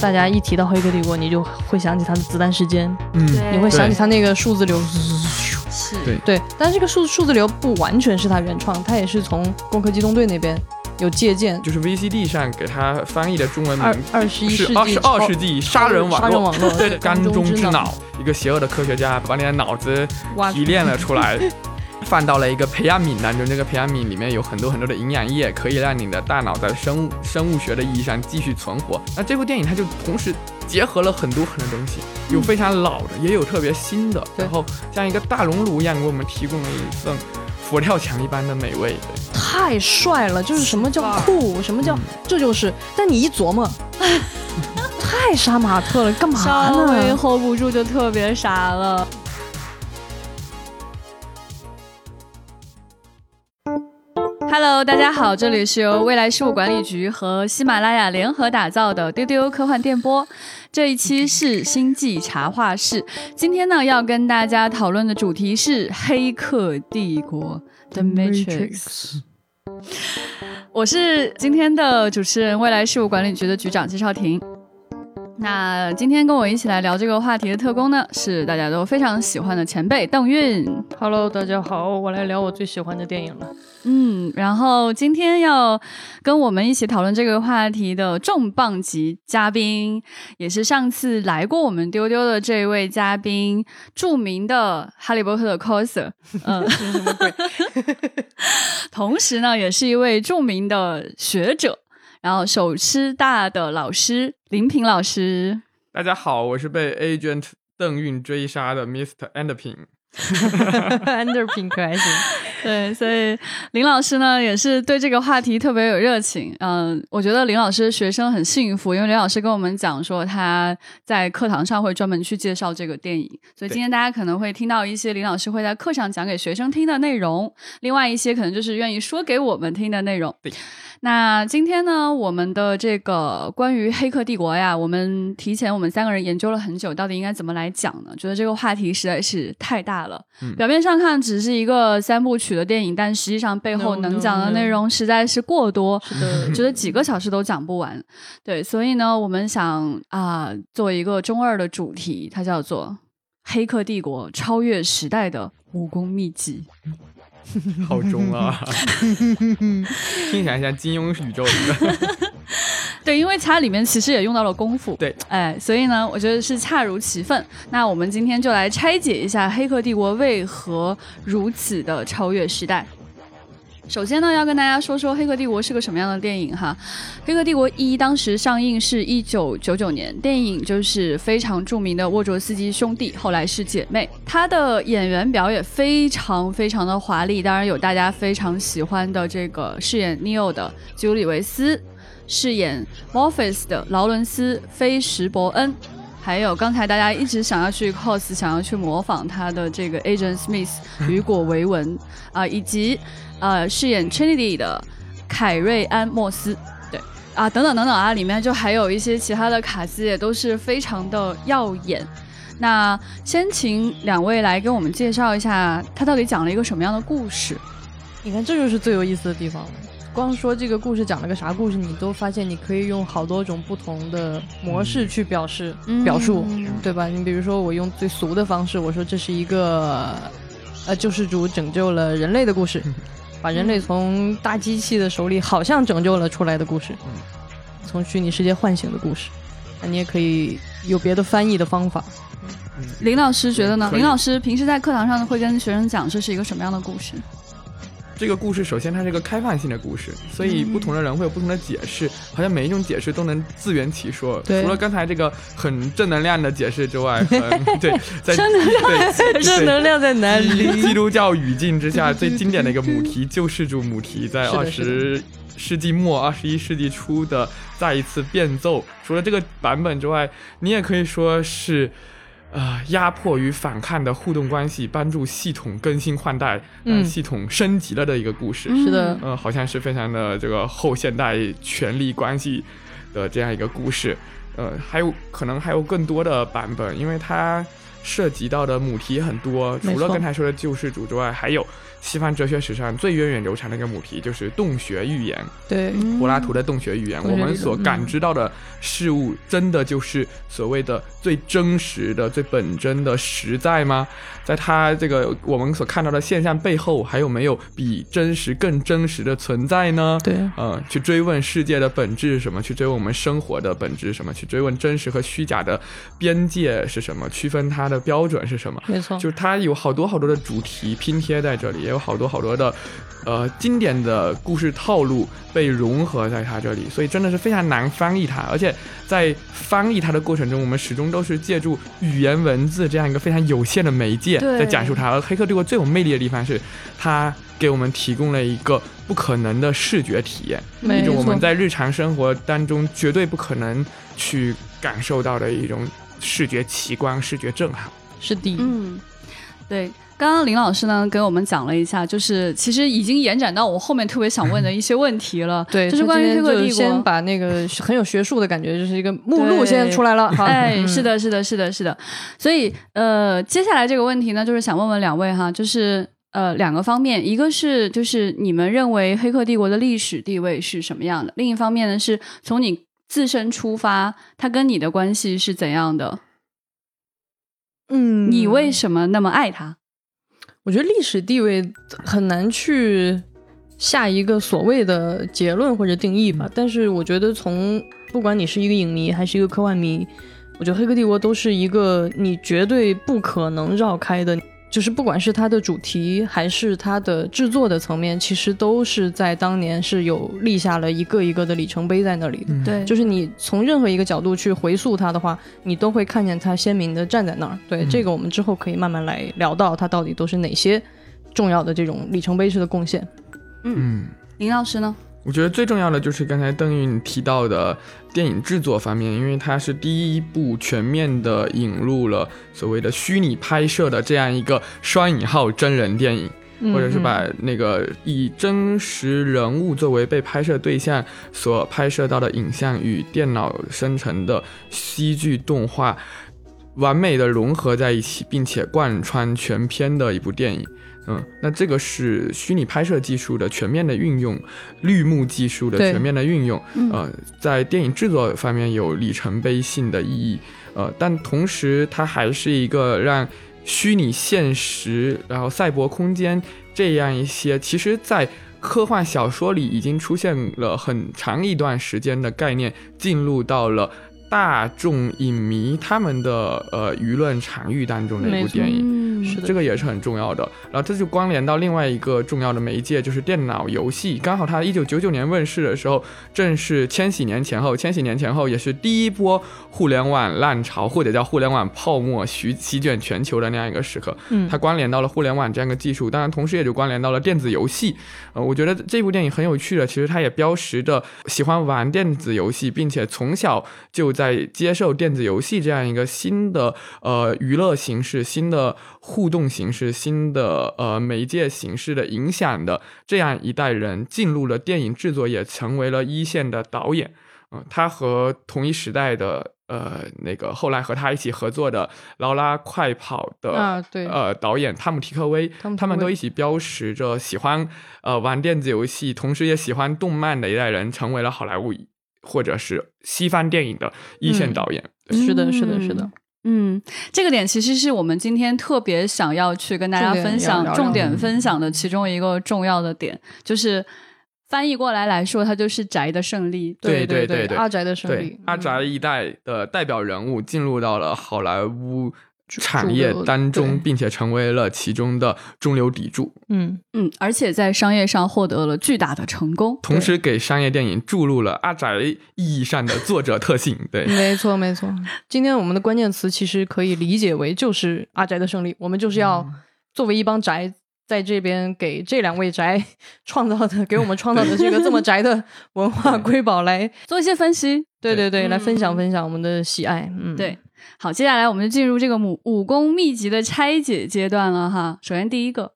大家一提到《黑客帝国》，你就会想起它的子弹时间，嗯，你会想起它那个数字流。是。对。对，但这个数数字流不完全是他原创，他也是从《攻壳机动队》那边有借鉴。就是 VCD 上给他翻译的中文二名二十一世纪是二十二世纪杀人网络，杀人网络，对的，缸中之脑。脑，一个邪恶的科学家把你的脑子挖提炼了出来，放到了一个培养皿当中。这个培养皿里面有很多很多的营养液，可以让你的大脑在生物生物学的意义上继续存活。那这部电影它就同时结合了很多很多东西，有非常老的，也有特别新的，对然后像一个大熔炉一样给我们提供了一份佛跳墙一般的美味。太帅了，就是什么叫酷，什么叫这就是。但你一琢磨，太杀马特了，干嘛稍微呢？hold 不住就特别傻了。Hello，大家好，这里是由未来事务管理局和喜马拉雅联合打造的丢丢科幻电波。这一期是星际茶话室，今天呢要跟大家讨论的主题是《黑客帝国》The Matrix。我是今天的主持人，未来事务管理局的局长季少廷。那今天跟我一起来聊这个话题的特工呢，是大家都非常喜欢的前辈邓韵。Hello，大家好，我来聊我最喜欢的电影了。嗯，然后今天要跟我们一起讨论这个话题的重磅级嘉宾，也是上次来过我们丢丢的这位嘉宾，著名的哈利波特的 coser，嗯？同时呢，也是一位著名的学者，然后首师大的老师林平老师。大家好，我是被 Agent 邓运追杀的 Mr. Anderpin。可还行？对，所以林老师呢也是对这个话题特别有热情。嗯，我觉得林老师的学生很幸福，因为林老师跟我们讲说他在课堂上会专门去介绍这个电影，所以今天大家可能会听到一些林老师会在课上讲给学生听的内容，另外一些可能就是愿意说给我们听的内容。对。那今天呢，我们的这个关于《黑客帝国》呀，我们提前我们三个人研究了很久，到底应该怎么来讲呢？觉得这个话题实在是太大了。嗯表面上看只是一个三部曲的电影，但实际上背后能讲的内容实在是过多，是的，觉得几个小时都讲不完。对，所以呢，我们想啊、做一个中二的主题，它叫做《黑客帝国：超越时代的武功秘籍》。好中啊，听起来像金庸宇宙里的。对，因为它里面其实也用到了功夫，对，哎，所以呢，我觉得是恰如其分。那我们今天就来拆解一下《黑客帝国》为何如此的超越时代。首先呢，要跟大家说说《黑客帝国》是个什么样的电影哈。《黑客帝国一》当时上映是一九九九年，电影就是非常著名的沃卓斯基兄弟，后来是姐妹。他的演员表也非常非常的华丽，当然有大家非常喜欢的这个饰演 Neo 的基努里维斯，饰演 Morpheus 的劳伦斯·菲什伯恩，还有刚才大家一直想要去 cos、想要去模仿他的这个 Agent Smith 雨果·维文啊、以及呃饰演 Trinity 的凯瑞安·莫斯，对啊，等等等等啊，里面就还有一些其他的卡司也都是非常的耀眼。那先请两位来给我们介绍一下，他到底讲了一个什么样的故事？你看，这就是最有意思的地方了。光说这个故事讲了个啥故事，你都发现你可以用好多种不同的模式去表示、表述，对吧？你比如说，我用最俗的方式，我说这是一个呃救世主拯救了人类的故事，把人类从大机器的手里好像拯救了出来的故事，从虚拟世界唤醒的故事。那你也可以有别的翻译的方法。林老师觉得呢？林老师平时在课堂上会跟学生讲这是一个什么样的故事？这个故事首先它是一个开放性的故事，所以不同的人会有不同的解释，好像每一种解释都能自圆其说。对除了刚才这个很正能量的解释之外，很 对，在正能对正能量在哪基里？基督教语境之下最经典的一个母题救世主母题，在二十世纪末、二十一世纪初的再一次变奏。除了这个版本之外，你也可以说是。呃，压迫与反抗的互动关系，帮助系统更新换代，呃嗯系统升级了的一个故事。是的呃，好像是非常的这个后现代权力关系的这样一个故事。呃，还有可能还有更多的版本，因为它涉及到的母题很多，除了刚才说的救世主之外，还有西方哲学史上最源远流长的一个母题，就是洞穴预言。对，柏拉图的洞穴预言，我们所感知到的事物，真的就是所谓的最真实的、最本真的实在吗？在他这个我们所看到的现象背后，还有没有比真实更真实的存在呢？对，呃，去追问世界的本质是什么？去追问我们生活的本质是什么？去追问真实和虚假的边界是什么？区分它的标准是什么？没错，就是它有好多好多的主题拼贴在这里，也有好多好多的，呃，经典的故事套路被融合在它这里，所以真的是非常难翻译它。而且在翻译它的过程中，我们始终都是借助语言文字这样一个非常有限的媒介在讲述它。而《黑客帝国》最有魅力的地方是，它给我们提供了一个不可能的视觉体验，一种我们在日常生活当中绝对不可能去感受到的一种视觉奇观、视觉震撼。是的，嗯，对。刚刚林老师呢给我们讲了一下，就是其实已经延展到我后面特别想问的一些问题了。对，就是关于黑客帝国。先把那个很有学术的感觉，就是一个目录先出来了。哎，是的，是的，是的，是的。所以呃，接下来这个问题呢，就是想问问两位哈，就是呃两个方面，一个是就是你们认为黑客帝国的历史地位是什么样的？另一方面呢，是从你自身出发，它跟你的关系是怎样的？嗯，你为什么那么爱他？我觉得历史地位很难去下一个所谓的结论或者定义吧。但是我觉得，从不管你是一个影迷还是一个科幻迷，我觉得《黑客帝国》都是一个你绝对不可能绕开的。就是不管是它的主题还是它的制作的层面，其实都是在当年是有立下了一个一个的里程碑在那里的。对，就是你从任何一个角度去回溯它的话，你都会看见它鲜明的站在那儿。对，这个我们之后可以慢慢来聊到它到底都是哪些重要的这种里程碑式的贡献。嗯，林老师呢？我觉得最重要的就是刚才邓韵提到的电影制作方面，因为它是第一部全面的引入了所谓的虚拟拍摄的这样一个双引号真人电影，或者是把那个以真实人物作为被拍摄对象所拍摄到的影像与电脑生成的戏剧动画完美的融合在一起，并且贯穿全片的一部电影。嗯，那这个是虚拟拍摄技术的全面的运用，绿幕技术的全面的运用，呃，在电影制作方面有里程碑性的意义，呃，但同时它还是一个让虚拟现实，然后赛博空间这样一些，其实在科幻小说里已经出现了很长一段时间的概念，进入到了。大众影迷他们的呃舆论场域当中的一部电影，是的，这个也是很重要的。然后这就关联到另外一个重要的媒介，就是电脑游戏。刚好它一九九九年问世的时候，正是千禧年前后，千禧年前后也是第一波互联网浪潮或者叫互联网泡沫席席卷全球的那样一个时刻。嗯，它关联到了互联网这样一个技术，当然同时也就关联到了电子游戏。呃，我觉得这部电影很有趣的，其实它也标识着喜欢玩电子游戏，并且从小就。在接受电子游戏这样一个新的呃娱乐形式、新的互动形式、新的呃媒介形式的影响的这样一代人，进入了电影制作，也成为了一线的导演。嗯，他和同一时代的呃那个后来和他一起合作的劳拉快跑的啊对。呃导演汤姆提克威，他们都一起标识着喜欢呃玩电子游戏，同时也喜欢动漫的一代人，成为了好莱坞。或者是西方电影的一线导演，是的，是的，是的，嗯，这个点其实是我们今天特别想要去跟大家分享、重点分享的其中一个重要的点，就是翻译过来来说，它就是宅的胜利，对对对？对，阿宅的胜利，阿宅一代的代表人物进入到了好莱坞。产业当中，并且成为了其中的中流砥柱。嗯嗯，而且在商业上获得了巨大的成功，同时给商业电影注入了阿宅意义上的作者特性。对，没错没错。今天我们的关键词其实可以理解为就是阿宅的胜利。我们就是要作为一帮宅，在这边给这两位宅 创造的，给我们创造的这个这么宅的文化瑰宝来做一些分析。对对对，来分享分享我们的喜爱。嗯，对。好，接下来我们就进入这个武武功秘籍的拆解阶段了哈。首先第一个，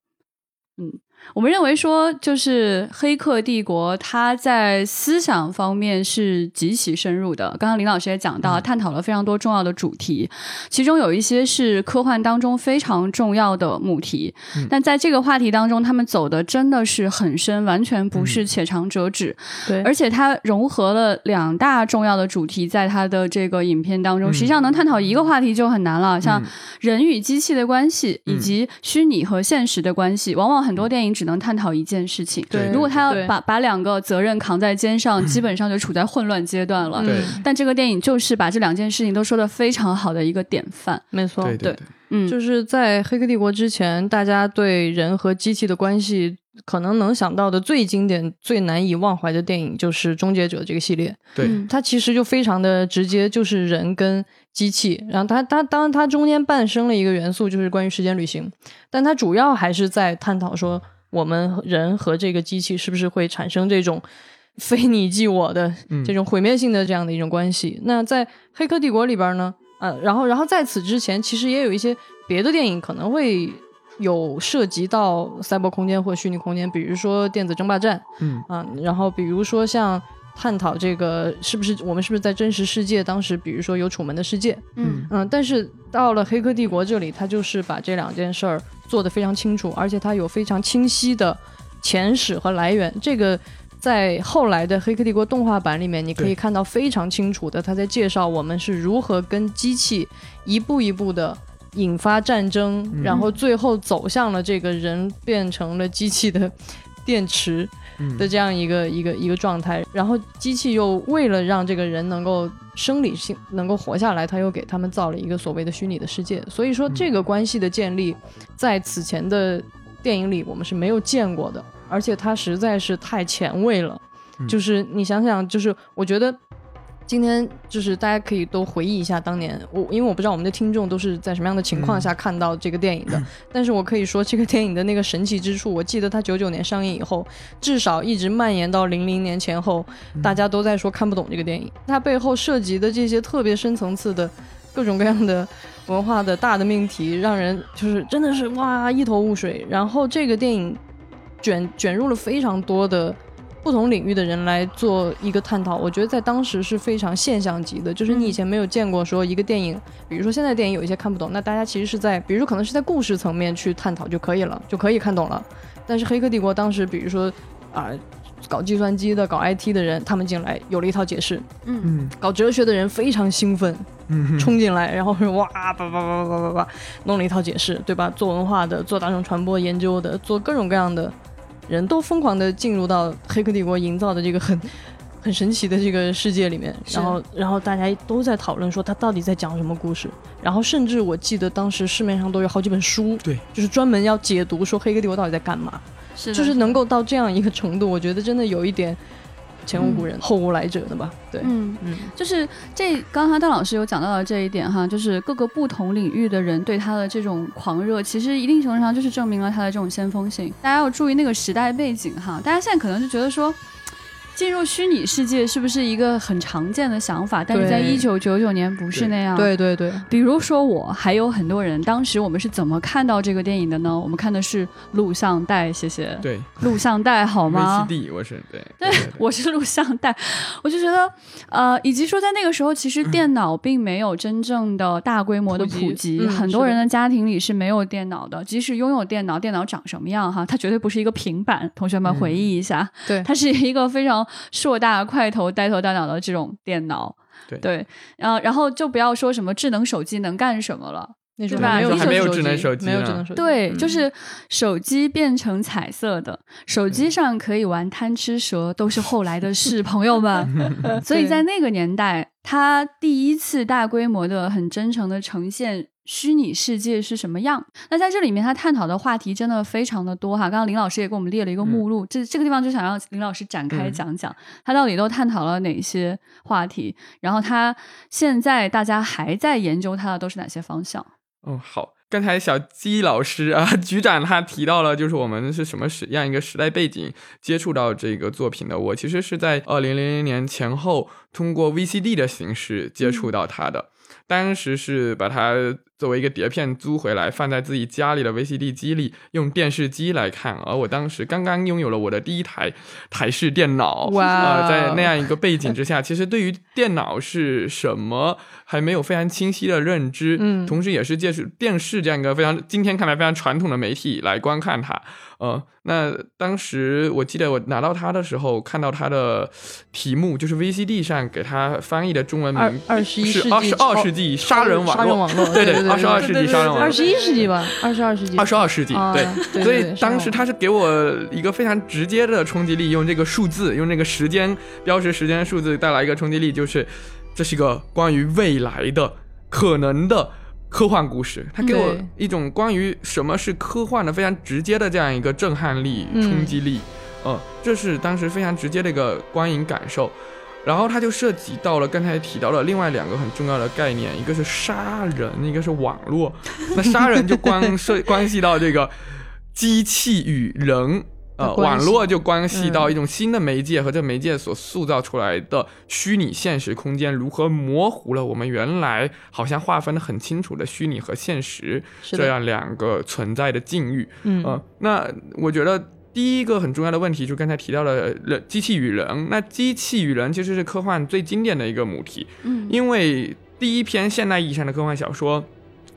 嗯，我们认为说，就是《黑客帝国》，它在思想方面是极其深入的。刚刚林老师也讲到，探讨了非常多重要的主题，其中有一些是科幻当中非常重要的母题。但在这个话题当中，他们走的真的是很深，完全不是且长折纸。对，而且它融合了两大重要的主题，在它的这个影片当中，实际上能探讨一个话题就很难了，像人与机器的关系，以及虚拟和现实的关系，往往很多电影只能探讨一件事情。对，如果他要把把两个责任扛在肩上，基本上就处在混乱阶段了。对，但这个电影就是把这两件事情都说的非常好的一个典范。没错，对对，嗯，就是在《黑客帝国》之前，大家对人和机器的关系可能能想到的最经典、最难以忘怀的电影就是《终结者》这个系列。对，它其实就非常的直接，就是人跟机器。然后它它当然它中间伴生了一个元素，就是关于时间旅行，但它主要还是在探讨说。我们人和这个机器是不是会产生这种非你即我的这种毁灭性的这样的一种关系？那在《黑客帝国》里边呢？呃，然后，然后在此之前，其实也有一些别的电影可能会有涉及到赛博空间或虚拟空间，比如说《电子争霸战》，嗯啊，然后比如说像。探讨这个是不是我们是不是在真实世界？当时比如说有楚门的世界，嗯嗯，但是到了《黑客帝国》这里，他就是把这两件事儿做得非常清楚，而且他有非常清晰的前史和来源。这个在后来的《黑客帝国》动画版里面，你可以看到非常清楚的，他在介绍我们是如何跟机器一步一步的引发战争，然后最后走向了这个人变成了机器的电池。的这样一个一个一个状态，然后机器又为了让这个人能够生理性能够活下来，他又给他们造了一个所谓的虚拟的世界。所以说，这个关系的建立，在此前的电影里我们是没有见过的，而且它实在是太前卫了。就是你想想，就是我觉得。今天就是大家可以都回忆一下当年我，因为我不知道我们的听众都是在什么样的情况下看到这个电影的，但是我可以说这个电影的那个神奇之处，我记得它九九年上映以后，至少一直蔓延到零零年前后，大家都在说看不懂这个电影，它背后涉及的这些特别深层次的各种各样的文化的大的命题，让人就是真的是哇一头雾水。然后这个电影卷卷入了非常多的。不同领域的人来做一个探讨，我觉得在当时是非常现象级的。就是你以前没有见过说一个电影，比如说现在电影有一些看不懂，那大家其实是在，比如说可能是在故事层面去探讨就可以了，就可以看懂了。但是《黑客帝国》当时，比如说啊，搞计算机的、搞 IT 的人，他们进来有了一套解释。嗯嗯。搞哲学的人非常兴奋，嗯，冲进来，然后哇叭叭叭叭叭叭叭，弄了一套解释，对吧？做文化的、做大众传播研究的、做各种各样的。人都疯狂的进入到《黑客帝国》营造的这个很很神奇的这个世界里面，然后然后大家都在讨论说他到底在讲什么故事，然后甚至我记得当时市面上都有好几本书，对，就是专门要解读说《黑客帝国》到底在干嘛，是就是能够到这样一个程度，我觉得真的有一点。前无古人后无来者的吧？对，嗯嗯，就是这刚刚邓老师有讲到的这一点哈，就是各个不同领域的人对他的这种狂热，其实一定程度上就是证明了他的这种先锋性。大家要注意那个时代背景哈，大家现在可能就觉得说。进入虚拟世界是不是一个很常见的想法？但是在一九九九年不是那样。对对对，比如说我，还有很多人，当时我们是怎么看到这个电影的呢？我们看的是录像带，谢谢。对，录像带好吗？VCD，我是对。对，我是录像带。我就觉得，呃，以及说在那个时候，其实电脑并没有真正的大规模的普及，很多人的家庭里是没有电脑的。即使拥有电脑，电脑长什么样？哈，它绝对不是一个平板。同学们回忆一下，对，它是一个非常。硕大块头、呆头呆脑的这种电脑，对，然后然后就不要说什么智能手机能干什么了，那时候没有没有智能手机，没有智能手机，对，就是手机变成彩色的，手机上可以玩贪吃蛇，都是后来的事，朋友们。所以在那个年代，他第一次大规模的、很真诚的呈现。虚拟世界是什么样？那在这里面，他探讨的话题真的非常的多哈。刚刚林老师也给我们列了一个目录，这这个地方就想让林老师展开讲讲，他到底都探讨了哪些话题？然后他现在大家还在研究他的都是哪些方向？哦，好，刚才小鸡老师啊，局长他提到了，就是我们是什么时样一个时代背景接触到这个作品的？我其实是在二零零零年前后通过 VCD 的形式接触到他的。当时是把它作为一个碟片租回来，放在自己家里的 VCD 机里，用电视机来看。而我当时刚刚拥有了我的第一台台式电脑，哇，在那样一个背景之下，其实对于电脑是什么还没有非常清晰的认知，嗯，同时也是借助电视这样一个非常今天看来非常传统的媒体来观看它。呃，那当时我记得我拿到它的时候，看到它的题目就是 VCD 上给它翻译的中文名，二二十一世纪二十二世纪杀人网络，对对，二十二世纪杀人王，二十一世纪吧，二十二世纪，二十二世纪，对，所以当时他是给我一个非常直接的冲击力，用这个数字，用这个时间标识时间数字带来一个冲击力，就是这是一个关于未来的可能的。科幻故事，他给我一种关于什么是科幻的非常直接的这样一个震撼力、冲击力，嗯，这是当时非常直接的一个观影感受。然后它就涉及到了刚才提到了另外两个很重要的概念，一个是杀人，一个是网络。那杀人就关涉关系到这个机器与人。呃，网络就关系到一种新的媒介和这媒介所塑造出来的虚拟现实空间如何模糊了我们原来好像划分的很清楚的虚拟和现实这样两个存在的境遇。嗯，那我觉得第一个很重要的问题就刚才提到了人机器与人。那机器与人其实是科幻最经典的一个母题。嗯，因为第一篇现代意义上的科幻小说，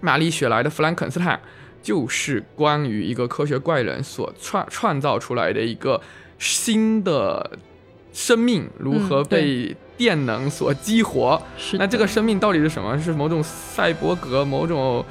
玛丽雪莱的《弗兰肯斯坦》。就是关于一个科学怪人所创创造出来的一个新的生命如何被电能所激活。那这个生命到底是什么？是某种赛博格，某种？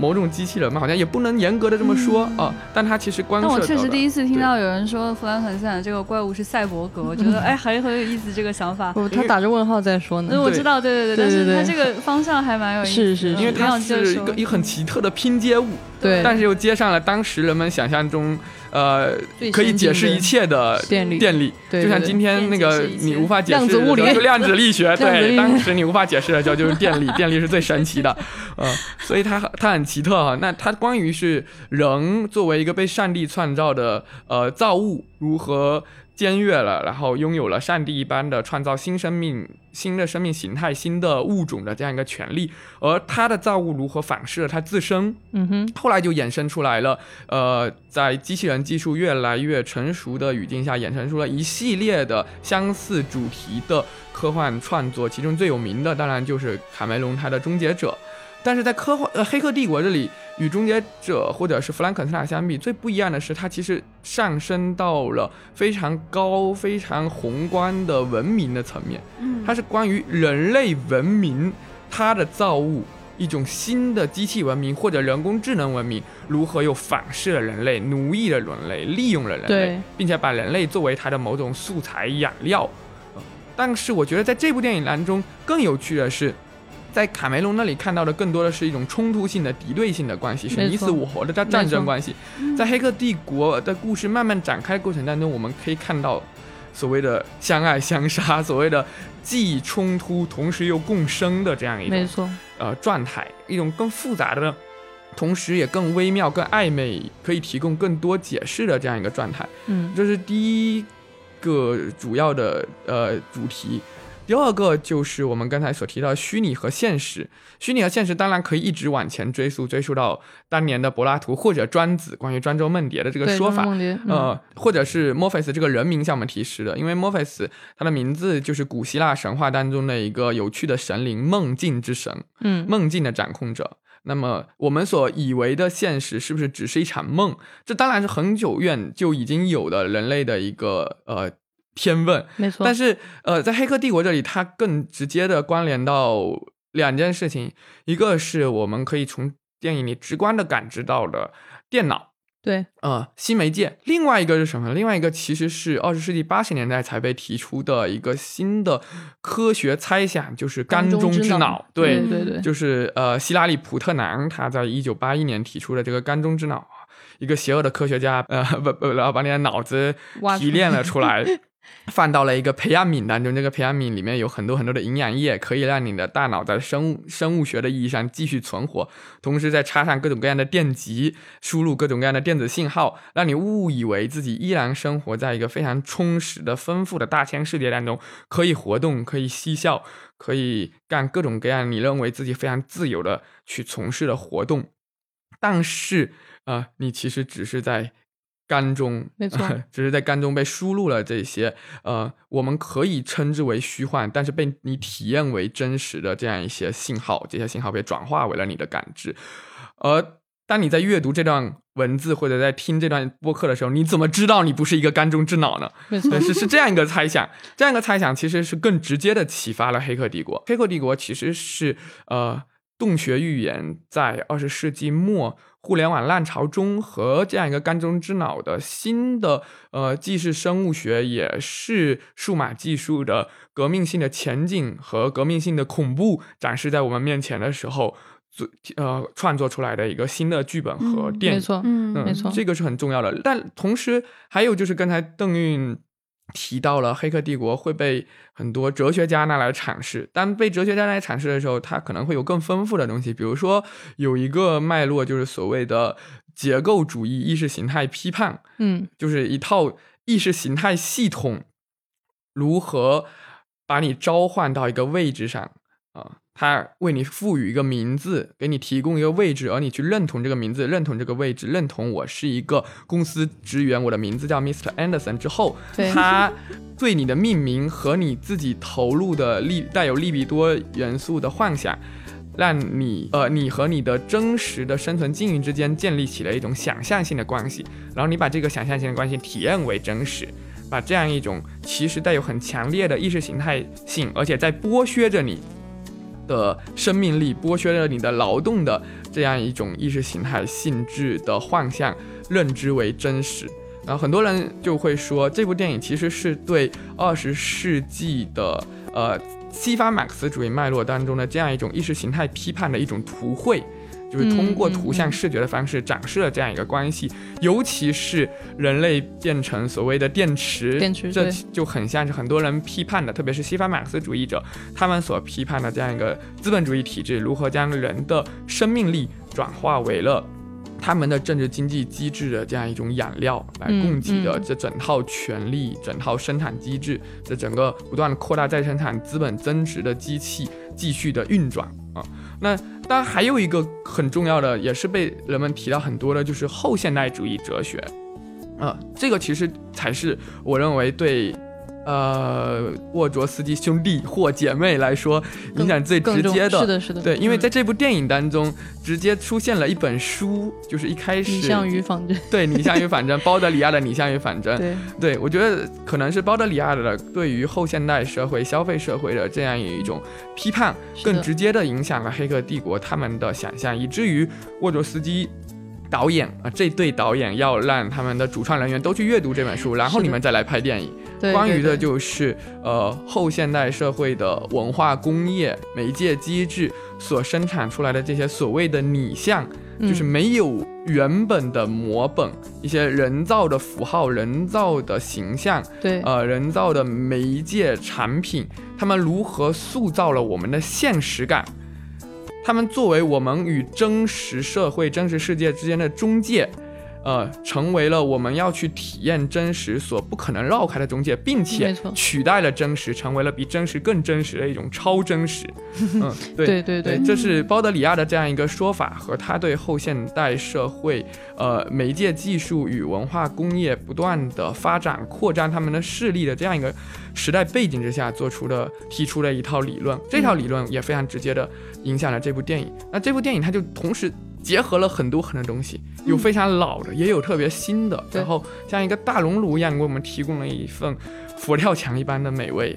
某种机器人吗，好像也不能严格的这么说啊，但它其实关。但我确实第一次听到有人说弗兰肯斯坦这个怪物是赛博格，我觉得 哎很很有意思这个想法。他打着问号在说呢。我知道，对对对，但是他这个方向还蛮有意思。是是，因为它是一个一个很奇特的拼接物，对，但是又接上了当时人们想象中。呃，可以解释一切的电力，电力，就像今天那个你无法解释量子物理，量子力学，对，当时你无法解释的叫就是电力，电力是最神奇的，嗯，所以它它很奇特哈。那它关于是人作为一个被上帝创造的呃造物如何。僭越了，然后拥有了上帝一般的创造新生命、新的生命形态、新的物种的这样一个权利，而他的造物如何反噬了他自身？嗯哼，后来就衍生出来了，呃，在机器人技术越来越成熟的语境下，衍生出了一系列的相似主题的科幻创作，其中最有名的当然就是卡梅隆他的《终结者》。但是在科幻呃《黑客帝国》这里，与《终结者》或者是《弗兰肯斯坦》相比，最不一样的是，它其实上升到了非常高、非常宏观的文明的层面。嗯，它是关于人类文明它的造物，一种新的机器文明或者人工智能文明如何又反噬了人类、奴役了人类、利用了人类，并且把人类作为它的某种素材养料。但是我觉得在这部电影当中更有趣的是。在卡梅隆那里看到的更多的是一种冲突性的、敌对性的关系，是你死我活的战战争关系。在《黑客帝国》的故事慢慢展开过程当中，我们可以看到所谓的相爱相杀，所谓的既冲突同时又共生的这样一种没错呃状态，一种更复杂的，同时也更微妙、更暧昧，可以提供更多解释的这样一个状态。嗯，这是第一个主要的呃主题。第二个就是我们刚才所提到虚拟和现实，虚拟和现实当然可以一直往前追溯，追溯到当年的柏拉图或者庄子关于庄周梦蝶的这个说法，呃，或者是墨菲斯这个人名向我们提示的，因为墨菲斯他的名字就是古希腊神话当中的一个有趣的神灵，梦境之神，嗯，梦境的掌控者。那么我们所以为的现实是不是只是一场梦？这当然是很久远就已经有的人类的一个呃。天问，没错。但是，呃，在《黑客帝国》这里，它更直接的关联到两件事情，一个是我们可以从电影里直观的感知到的电脑，对，呃，新媒介；另外一个是什么？另外一个其实是二十世纪八十年代才被提出的一个新的科学猜想，就是缸中之脑。对对对，就是呃，希拉里·普特南他在一九八一年提出的这个缸中之脑，一个邪恶的科学家，呃，不不，然后把你的脑子提炼了出来。放到了一个培养皿当中，这个培养皿里面有很多很多的营养液，可以让你的大脑在生物生物学的意义上继续存活，同时再插上各种各样的电极，输入各种各样的电子信号，让你误以为自己依然生活在一个非常充实的、丰富的大千世界当中，可以活动，可以嬉笑，可以干各种各样你认为自己非常自由的去从事的活动，但是，呃，你其实只是在。肝中，没 错，只是在肝中被输入了这些，呃，我们可以称之为虚幻，但是被你体验为真实的这样一些信号，这些信号被转化为了你的感知。而当你在阅读这段文字或者在听这段播客的时候，你怎么知道你不是一个肝中之脑呢？是是这样一个猜想，这样一个猜想其实是更直接的启发了《黑客帝国》。《黑客帝国》其实是呃洞穴预言在二十世纪末。互联网浪潮中和这样一个肝中之脑的新的呃，既是生物学也是数码技术的革命性的前景和革命性的恐怖展示在我们面前的时候，做呃创作出来的一个新的剧本和电影，没错，嗯，没错，这个是很重要的。但同时还有就是刚才邓运。提到了《黑客帝国》会被很多哲学家拿来阐释，当被哲学家来阐释的时候，它可能会有更丰富的东西。比如说，有一个脉络就是所谓的结构主义意识形态批判，嗯，就是一套意识形态系统如何把你召唤到一个位置上啊。他为你赋予一个名字，给你提供一个位置，而你去认同这个名字，认同这个位置，认同我是一个公司职员，我的名字叫 Mr. Anderson 之后，他对你的命名和你自己投入的利带有利比多元素的幻想，让你呃你和你的真实的生存境遇之间建立起了一种想象性的关系，然后你把这个想象性的关系体验为真实，把这样一种其实带有很强烈的意识形态性，而且在剥削着你。的生命力剥削了你的劳动的这样一种意识形态性质的幻象，认知为真实。然后很多人就会说，这部电影其实是对二十世纪的呃西方马克思主义脉络当中的这样一种意识形态批判的一种图绘。就是通过图像视觉的方式展示了这样一个关系，尤其是人类变成所谓的电池，电池这就很像是很多人批判的，特别是西方马克思主义者他们所批判的这样一个资本主义体制，如何将人的生命力转化为了他们的政治经济机制的这样一种养料来供给的这整套权力、整套生产机制，这整个不断扩大再生产资本增值的机器继续的运转那。当然，还有一个很重要的，也是被人们提到很多的，就是后现代主义哲学。啊，这个其实才是我认为对。呃，沃卓斯基兄弟或姐妹来说，影响最直接的，是的，是的，对，因为在这部电影当中，直接出现了一本书，就是一开始，你像与仿真，对，你向与仿真，包德里亚的你向与仿真，对，对我觉得可能是包德里亚的对于后现代社会、消费社会的这样一种批判，更直接的影响了《黑客帝国》他们的想象，以至于沃卓斯基。导演啊，这对导演要让他们的主创人员都去阅读这本书，然后你们再来拍电影。关于的就是呃后现代社会的文化工业媒介机制所生产出来的这些所谓的拟像，就是没有原本的模本，一些人造的符号、人造的形象，对，呃，人造的媒介产品，他们如何塑造了我们的现实感？他们作为我们与真实社会、真实世界之间的中介。呃，成为了我们要去体验真实所不可能绕开的中介，并且取代了真实，成为了比真实更真实的一种超真实。嗯，对对对，这是包德里亚的这样一个说法，和他对后现代社会呃媒介技术与文化工业不断的发展扩张他们的势力的这样一个时代背景之下做出的提出的一套理论。这套理论也非常直接的影响了这部电影。那这部电影它就同时。结合了很多很多东西，有非常老的，也有特别新的，然后像一个大熔炉一样，给我们提供了一份。佛跳墙一般的美味，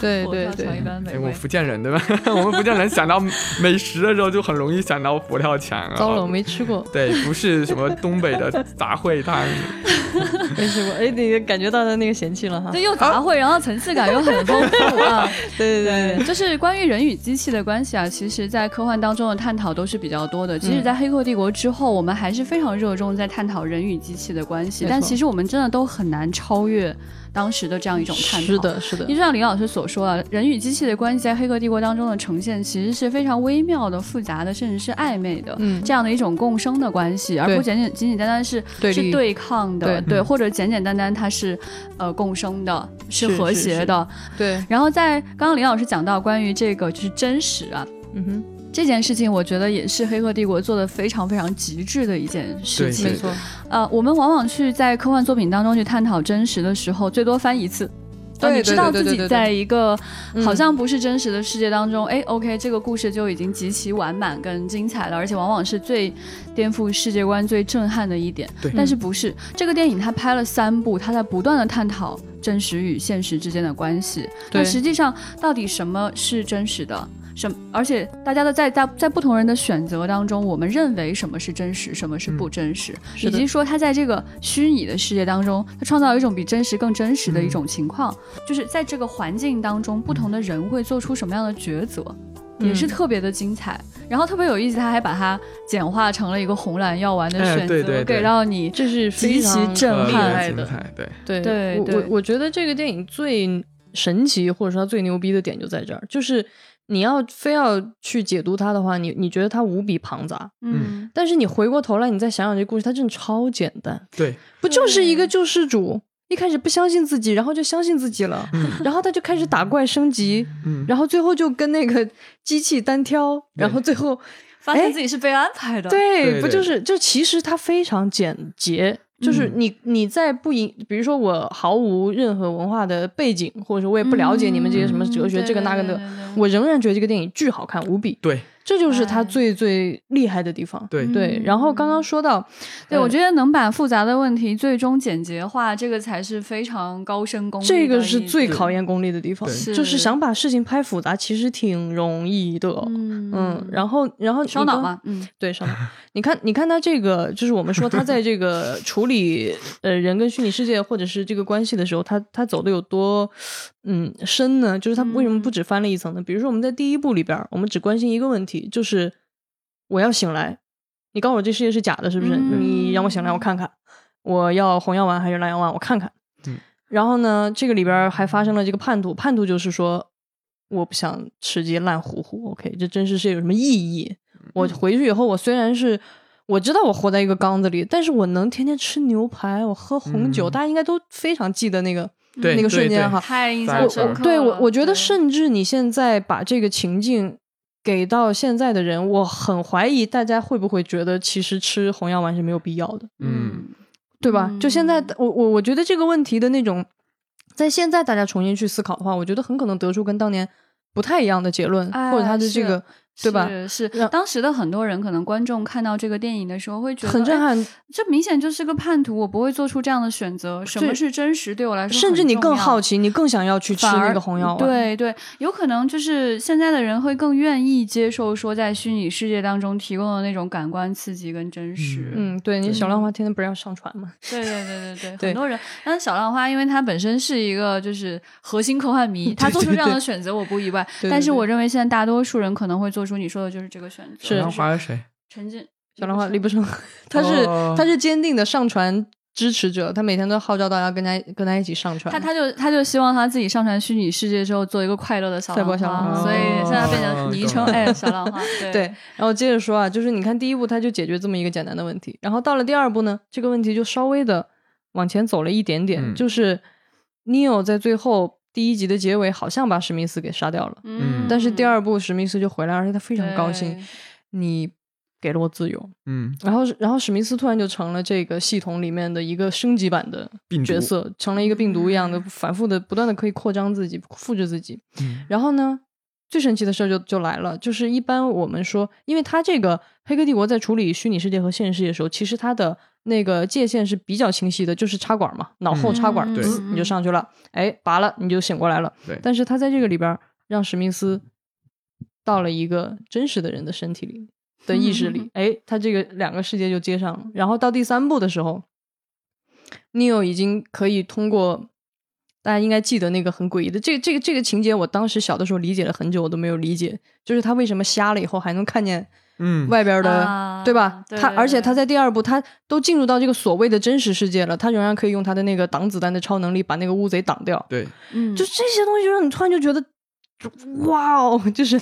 对，对对对，我福建人对吧？我们福建人想到美食的时候，就很容易想到佛跳墙。糟了，我没吃过。对，不是什么东北的杂烩汤。没吃过，哎，你感觉到他那个嫌弃了哈？对又杂烩，然后层次感又很丰富啊！对对对，就是关于人与机器的关系啊，其实，在科幻当中的探讨都是比较多的。即使在《黑客帝国》之后，我们还是非常热衷在探讨人与机器的关系，但其实我们真的都很难超越。当时的这样一种探讨。是的，是的。就像林老师所说啊，人与机器的关系在《黑客帝国》当中的呈现，其实是非常微妙的、复杂的，甚至是暧昧的，嗯，这样的一种共生的关系，而不简简简简单单是是对抗的，对，或者简简单单它是呃共生的，是和谐的，对。然后在刚刚林老师讲到关于这个就是真实啊，嗯哼。这件事情，我觉得也是《黑客帝国》做的非常非常极致的一件事情。没错，呃，我们往往去在科幻作品当中去探讨真实的时候，最多翻一次。对，你知道自己在一个好像不是真实的世界当中，哎，OK，这个故事就已经极其完满跟精彩了，而且往往是最颠覆世界观、最震撼的一点。对，但是不是这个电影？它拍了三部，它在不断的探讨真实与现实之间的关系。对，实际上到底什么是真实的？什，而且大家的在在在不同人的选择当中，我们认为什么是真实，什么是不真实，以及说他在这个虚拟的世界当中，他创造一种比真实更真实的一种情况，就是在这个环境当中，不同的人会做出什么样的抉择，也是特别的精彩。然后特别有意思，他还把它简化成了一个红蓝药丸的选择，给到你，这是极其震撼的。对对对，我我觉得这个电影最神奇，或者说它最牛逼的点就在这儿，就是。你要非要去解读它的话，你你觉得它无比庞杂，嗯，但是你回过头来，你再想想这故事，它真的超简单，对，不就是一个救世主一开始不相信自己，然后就相信自己了，然后他就开始打怪升级，然后最后就跟那个机器单挑，然后最后 发现自己是被安排的，对，不就是就其实它非常简洁。就是你，你在不影，比如说我毫无任何文化的背景，或者说我也不了解你们这些什么哲学这个那个的，我仍然觉得这个电影巨好看无比。对。这就是他最最厉害的地方。对对，然后刚刚说到，对我觉得能把复杂的问题最终简洁化，这个才是非常高深功。这个是最考验功力的地方，就是想把事情拍复杂，其实挺容易的。嗯，然后然后烧脑嘛，嗯，对，烧脑。你看，你看他这个，就是我们说他在这个处理呃人跟虚拟世界或者是这个关系的时候，他他走的有多嗯深呢？就是他为什么不只翻了一层呢？比如说我们在第一部里边，我们只关心一个问题。就是我要醒来，你告诉我这世界是假的，是不是？你让我醒来，我看看，我要红药丸还是蓝药丸，我看看。嗯。然后呢，这个里边还发生了这个叛徒，叛徒就是说，我不想吃这些烂糊糊。OK，这真实世界有什么意义？我回去以后，我虽然是我知道我活在一个缸子里，但是我能天天吃牛排，我喝红酒，大家应该都非常记得那个那个瞬间哈，太印象深刻。对我，我觉得甚至你现在把这个情境。给到现在的人，我很怀疑大家会不会觉得，其实吃红药丸是没有必要的，嗯，对吧？就现在，我我我觉得这个问题的那种，在现在大家重新去思考的话，我觉得很可能得出跟当年不太一样的结论，或者他的这个。对吧？是当时的很多人，可能观众看到这个电影的时候会觉得很震撼。这明显就是个叛徒，我不会做出这样的选择。什么是真实？对我来说，甚至你更好奇，你更想要去吃那个红药丸。对对，有可能就是现在的人会更愿意接受说，在虚拟世界当中提供的那种感官刺激跟真实。嗯，对你小浪花天天不是要上传吗？对对对对对，很多人。但是小浪花，因为他本身是一个就是核心科幻迷，他做出这样的选择我不意外。但是我认为现在大多数人可能会做出你说的就是这个选择。小浪花是谁？陈静。小浪花李不生，他是他是坚定的上传支持者，他每天都号召大家跟他跟他一起上传。他他就他就希望他自己上传虚拟世界之后做一个快乐的小浪花，所以现在变成昵称哎小浪花。对，然后接着说啊，就是你看第一步他就解决这么一个简单的问题，然后到了第二步呢，这个问题就稍微的往前走了一点点，就是 Neo 在最后。第一集的结尾好像把史密斯给杀掉了，嗯，但是第二部史密斯就回来，而且他非常高兴，你给了我自由，嗯，然后然后史密斯突然就成了这个系统里面的一个升级版的角色，成了一个病毒一样的，反复的不断的可以扩张自己，复制自己，然后呢？最神奇的事儿就就来了，就是一般我们说，因为它这个《黑客帝国》在处理虚拟世界和现实世界的时候，其实它的那个界限是比较清晰的，就是插管嘛，脑后插管，滋你就上去了，哎，拔了你就醒过来了。对。但是他在这个里边让史密斯到了一个真实的人的身体里的意识里，哎，他这个两个世界就接上了。然后到第三部的时候，Neo 已经可以通过。大家应该记得那个很诡异的这个这个这个情节，我当时小的时候理解了很久，我都没有理解，就是他为什么瞎了以后还能看见嗯，外边的，啊对吧？对对他而且他在第二部，他都进入到这个所谓的真实世界了，他仍然可以用他的那个挡子弹的超能力把那个乌贼挡掉。对，嗯，就这些东西，就让你突然就觉得，哇哦，就是，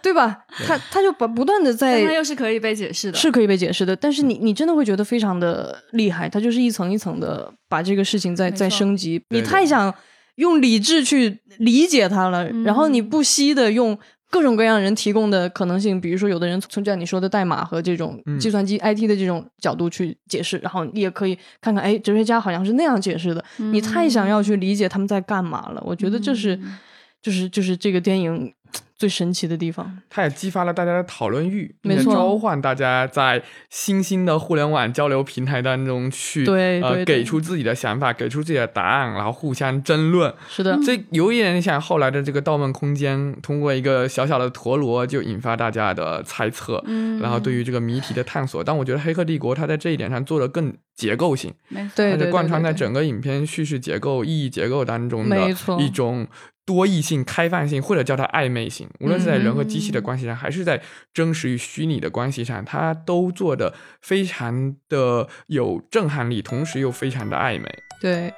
对吧？他他就把不断的在但它又是可以被解释的，是可以被解释的，但是你你真的会觉得非常的厉害，他就是一层一层的把这个事情再没错再升级，你太想用理智去理解它了，然后你嗯不惜的用。各种各样人提供的可能性，比如说有的人从像你说的代码和这种嗯。计算机 IT 的这种角度去解释，然后你也可以看看，哎，哲学家好像是那样解释的。你太想要去理解他们在干嘛了，我觉得这是，嗯。就是就是这个电影 最神奇的地方。它也激发了大家的讨论欲，并且没错召唤大家在新兴的互联网交流平台当中去呃对对对给出自己的想法，给出自己的答案，然后互相争论。是的，这有一点像后来的这个《盗梦空间》，通过一个小小的陀螺就引发大家的猜测，嗯然后对于这个谜题的探索。但我觉得《黑客帝国》它在这一点上做的更结构性，没错它就贯穿在整个影片叙事结构、意义结构当中的一种多异性、开放性，或者叫它暧昧性。无论是在人和机器的关系上，还是在真实与虚拟的关系上，它都做的非常的有震撼力，同时又非常的暧昧。对，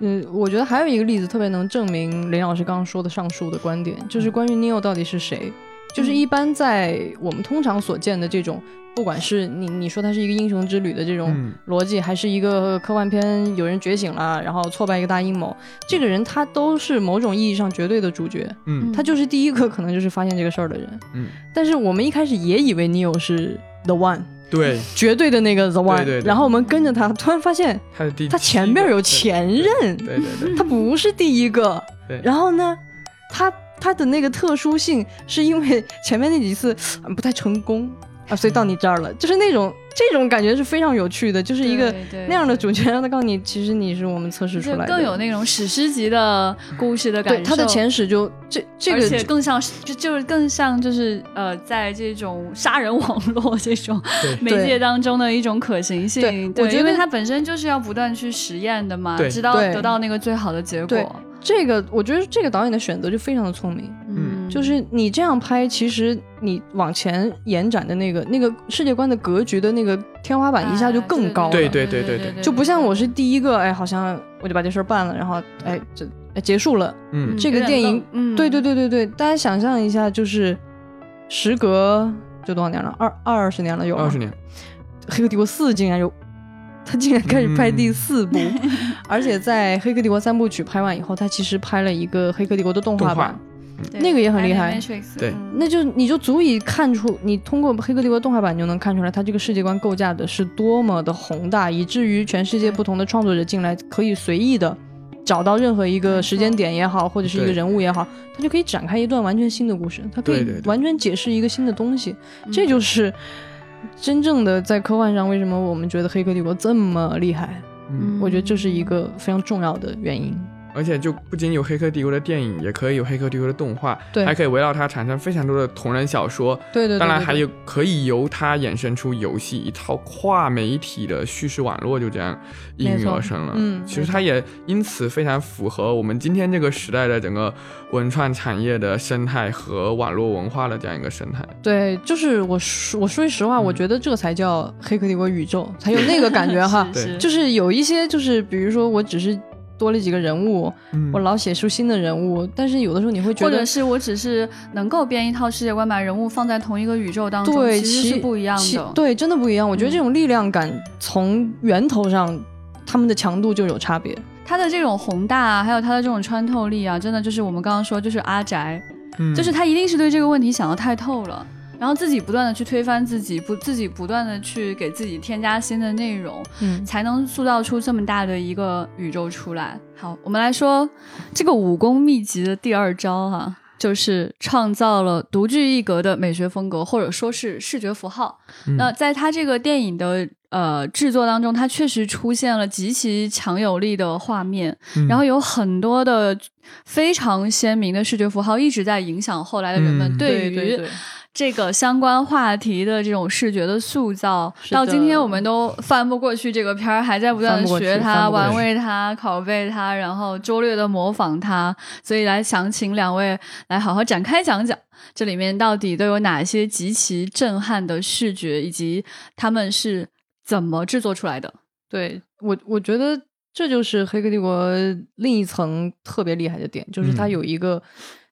嗯，我觉得还有一个例子特别能证明林老师刚刚说的上述的观点，就是关于 Neo 到底是谁。就是一般在我们通常所见的这种，不管是你你说它是一个英雄之旅的这种嗯。逻辑，还是一个科幻片有人觉醒了，然后挫败一个大阴谋，这个人他都是某种意义上绝对的主角，嗯。他就是第一个可能就是发现这个事儿的人。嗯，但是我们一开始也以为 Neo 是 the one，对，绝对的那个 the one，对对对。然后我们跟着他，突然发现他的第他前面有前任，对对对对他不是第一个。对。然后呢，他他的那个特殊性是因为前面那几次嗯不太成功啊，所以到你这儿了，就是那种这种感觉是非常有趣的，就是一个那样的主角，让他告诉你，其实你是我们测试出来的，更有那种史诗级的故事的感觉。对他的前史就这这个而且更像是就就是更像就是呃，在这种杀人网络这种媒介当中的一种可行性。对我觉得因为它本身就是要不断去实验的嘛，对。直到得到那个最好的结果。这个，我觉得这个导演的选择就非常的聪明。嗯。就是你这样拍，其实你往前延展的那个那个世界观的格局的那个天花板一下就更高了，对对对对对。就不像我是第一个，哎，好像我就把这事儿办了，然后哎，这哎结束了。嗯。这个电影，嗯，对对对对对，大家想象一下，就是时隔就多少年了，二二十年了有二十年，《黑客帝国四》竟然有，他竟然开始拍第四部，而且在《黑客帝国》三部曲拍完以后，他其实拍了一个《黑客帝国》的动画版，那个也很厉害。对。嗯那就你就足以看出，你通过《黑客帝国》动画版，你就能看出来，它这个世界观构架的是多么的宏大，以至于全世界不同的创作者进来可以随意的找到任何一个时间点也好，或者是一个人物也好，他就可以展开一段完全新的故事，他可以完全解释一个新的东西，嗯。这就是真正的在科幻上为什么我们觉得《黑客帝国》这么厉害，嗯，我觉得这是一个非常重要的原因。而且就不仅有《黑客帝国》的电影，也可以有《黑客帝国》的动画，对还可以围绕它产生非常多的同人小说。对对对，当然还有可以由它衍生出游戏一套跨媒体的叙事网络，就这样应运而生了。嗯其实它也因此非常符合我们今天这个时代的整个文创产业的生态和网络文化的这样一个生态。对，就是我说我说句实话，我觉得这才叫《黑客帝国》宇宙，才有那个感觉哈。对就是有一些，就是比如说我只是多了几个人物，嗯我老写出新的人物，但是有的时候你会觉得或者，是我只是能够编一套世界观，把人物放在同一个宇宙当中，对，其实是不一样的。对，真的不一样。我觉得嗯这种力量感从源头上，他们的强度就有差别。他的这种宏大啊，还有他的这种穿透力啊，真的就是我们刚刚说，就是阿宅，嗯就是他一定是对这个问题想的太透了。然后自己不断的去推翻自己，不自己不断的去给自己添加新的内容，嗯，才能塑造出这么大的一个宇宙出来。好，我们来说这个武功秘籍的第二招哈、就是创造了独具一格的美学风格，或者说是视觉符号。嗯那在他这个电影的呃制作当中，它确实出现了极其强有力的画面，嗯然后有很多的非常鲜明的视觉符号一直在影响后来的人们嗯对于对对这个相关话题的这种视觉的塑造，到今天我们都翻不过去这个片儿，还在不断的学它、玩味它、拷贝它，然后拙劣的模仿它。所以来想请两位来好好展开讲讲，这里面到底都有哪些极其震撼的视觉，以及他们是怎么制作出来的？对我，我觉得这就是《黑客帝国》另一层特别厉害的点，就是它有一个。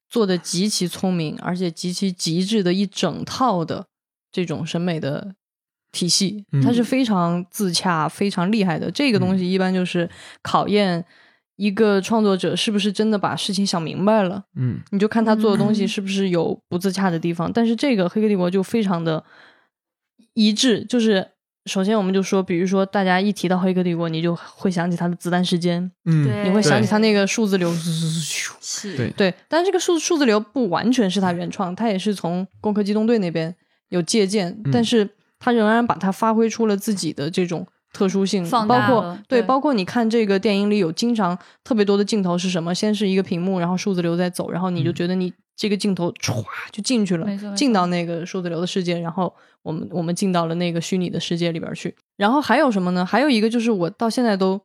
做的极其聪明，而且极其极致的一整套的这种审美的体系，它是非常自洽、非常厉害的。这个东西一般就是考验一个创作者是不是真的把事情想明白了。嗯，你就看他做的东西是不是有不自洽的地方。但是这个《黑客帝国》就非常的一致，就是。首先，我们就说，比如说，大家一提到《黑客帝国》，你就会想起它的子弹时间，嗯，你会想起它那个数字流，是，对对。但这个数数字流不完全是它原创，它也是从《攻壳机动队》那边有借鉴，但是它仍然把它发挥出了自己的这种特殊性，包括对，包括你看这个电影里有经常特别多的镜头是什么？先是一个屏幕，然后数字流在走，然后你就觉得你。这个镜头唰就进去了，进到那个数字流的世界，然后我们我们进到了那个虚拟的世界里边去。然后还有什么呢？还有一个就是我到现在都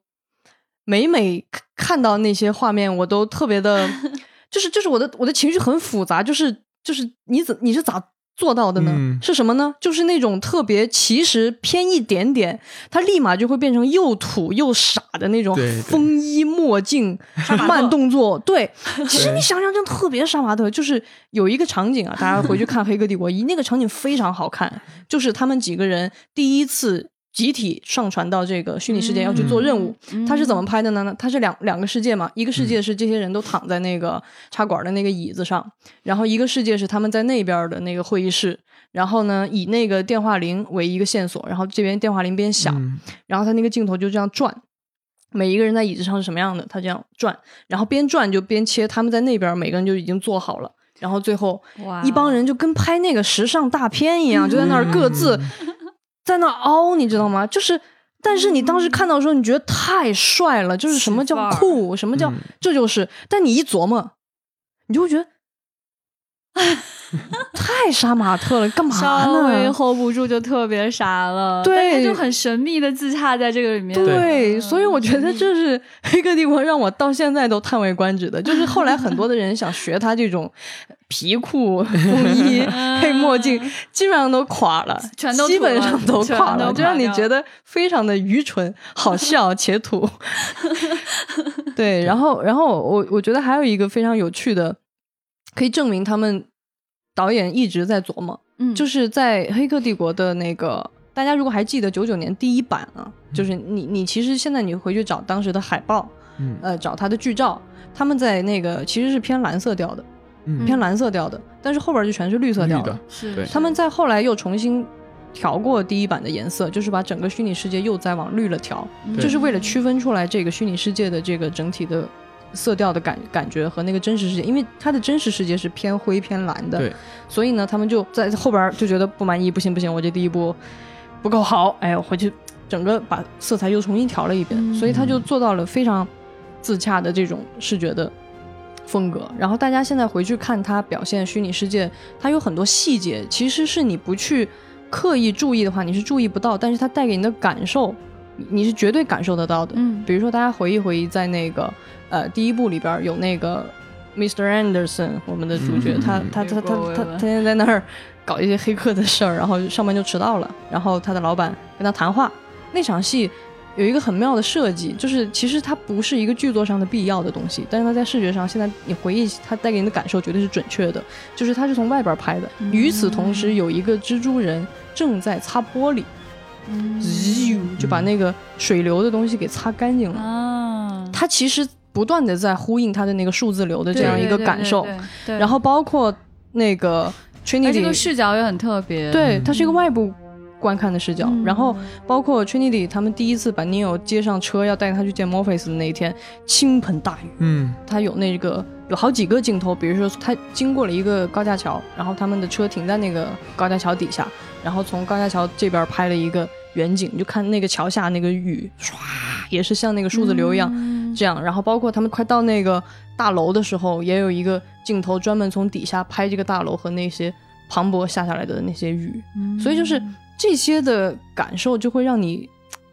每每看到那些画面，我都特别的，就是就是我的我的情绪很复杂，就是就是你怎你是咋？做到的呢是什么呢？就是那种特别，其实偏一点点，他立马就会变成又土又傻的那种风衣墨镜慢动作。对，其实你想想，真特别杀马特。就是有一个场景啊，大家回去看《黑客帝国一》，那个场景非常好看，就是他们几个人第一次。集体上传到这个虚拟世界要去做任务，他是怎么拍的呢？他是两两个世界嘛，一个世界是这些人都躺在那个插管的那个椅子上，然后一个世界是他们在那边的那个会议室，然后呢以那个电话铃为一个线索，然后这边电话铃边响，然后他那个镜头就这样转，每一个人在椅子上是什么样的，他这样转，然后边转就边切，他们在那边每个人就已经做好了，然后最后一帮人就跟拍那个时尚大片一样，就在那儿各自。在那凹，你知道吗？就是，但是你当时看到的时候，你觉得太帅了，就是什么叫酷，什么叫这就是。但你一琢磨，你就会觉得。太杀马特了，干嘛呢？稍微 hold 不住就特别傻了，对，他就很神秘的自洽在这个里面。对，所以我觉得这是黑客帝国让我到现在都叹为观止的。就是后来很多的人想学他这种皮裤、风衣、配墨镜，基本上都垮了，全都基本上都垮了，就让你觉得非常的愚蠢、好笑且土。对，然后，然后我我觉得还有一个非常有趣的。可以证明他们导演一直在琢磨，嗯，就是在《黑客帝国》的那个，大家如果还记得九九年第一版啊，就是你你其实现在你回去找当时的海报，嗯，呃，找他的剧照，他们在那个其实是偏蓝色调的，嗯，偏蓝色调的，但是后边就全是绿色调的，是，他们在后来又重新调过第一版的颜色，就是把整个虚拟世界又再往绿了调，就是为了区分出来这个虚拟世界的这个整体的。色调的感感觉和那个真实世界，因为它的真实世界是偏灰偏蓝的，对，所以呢，他们就在后边就觉得不满意，不行不行，我这第一部不够好，哎，我回去整个把色彩又重新调了一遍，所以他就做到了非常自洽的这种视觉的风格。然后大家现在回去看他表现虚拟世界，它有很多细节，其实是你不去刻意注意的话，你是注意不到，但是它带给你的感受，你是绝对感受得到的。嗯，比如说大家回忆回忆，在那个。呃，第一部里边有那个 Mr. Anderson，我们的主角，他他他他他天天在那儿 搞一些黑客的事儿，然后上班就迟到了，然后他的老板跟他谈话，那场戏有一个很妙的设计，就是其实它不是一个剧作上的必要的东西，但是它在视觉上，现在你回忆它带给你的感受绝对是准确的，就是它是从外边拍的，与此同时有一个蜘蛛人正在擦玻璃，就把那个水流的东西给擦干净了，啊，它其实。不断的在呼应它的那个数字流的这样一个感受，然后包括那个 Trinity，这个视角也很特别，对，它是一个外部观看的视角。然后包括 Trinity 他们第一次把 Neo 接上车要带他去见 Morpheus 的那一天，倾盆大雨，嗯，他有那个有好几个镜头，比如说他经过了一个高架桥，然后他们的车停在那个高架桥底下，然后从高架桥这边拍了一个远景，就看那个桥下那个雨唰，也是像那个数字流一样。这样，然后包括他们快到那个大楼的时候，也有一个镜头专门从底下拍这个大楼和那些磅礴下下来的那些雨，所以就是这些的感受就会让你，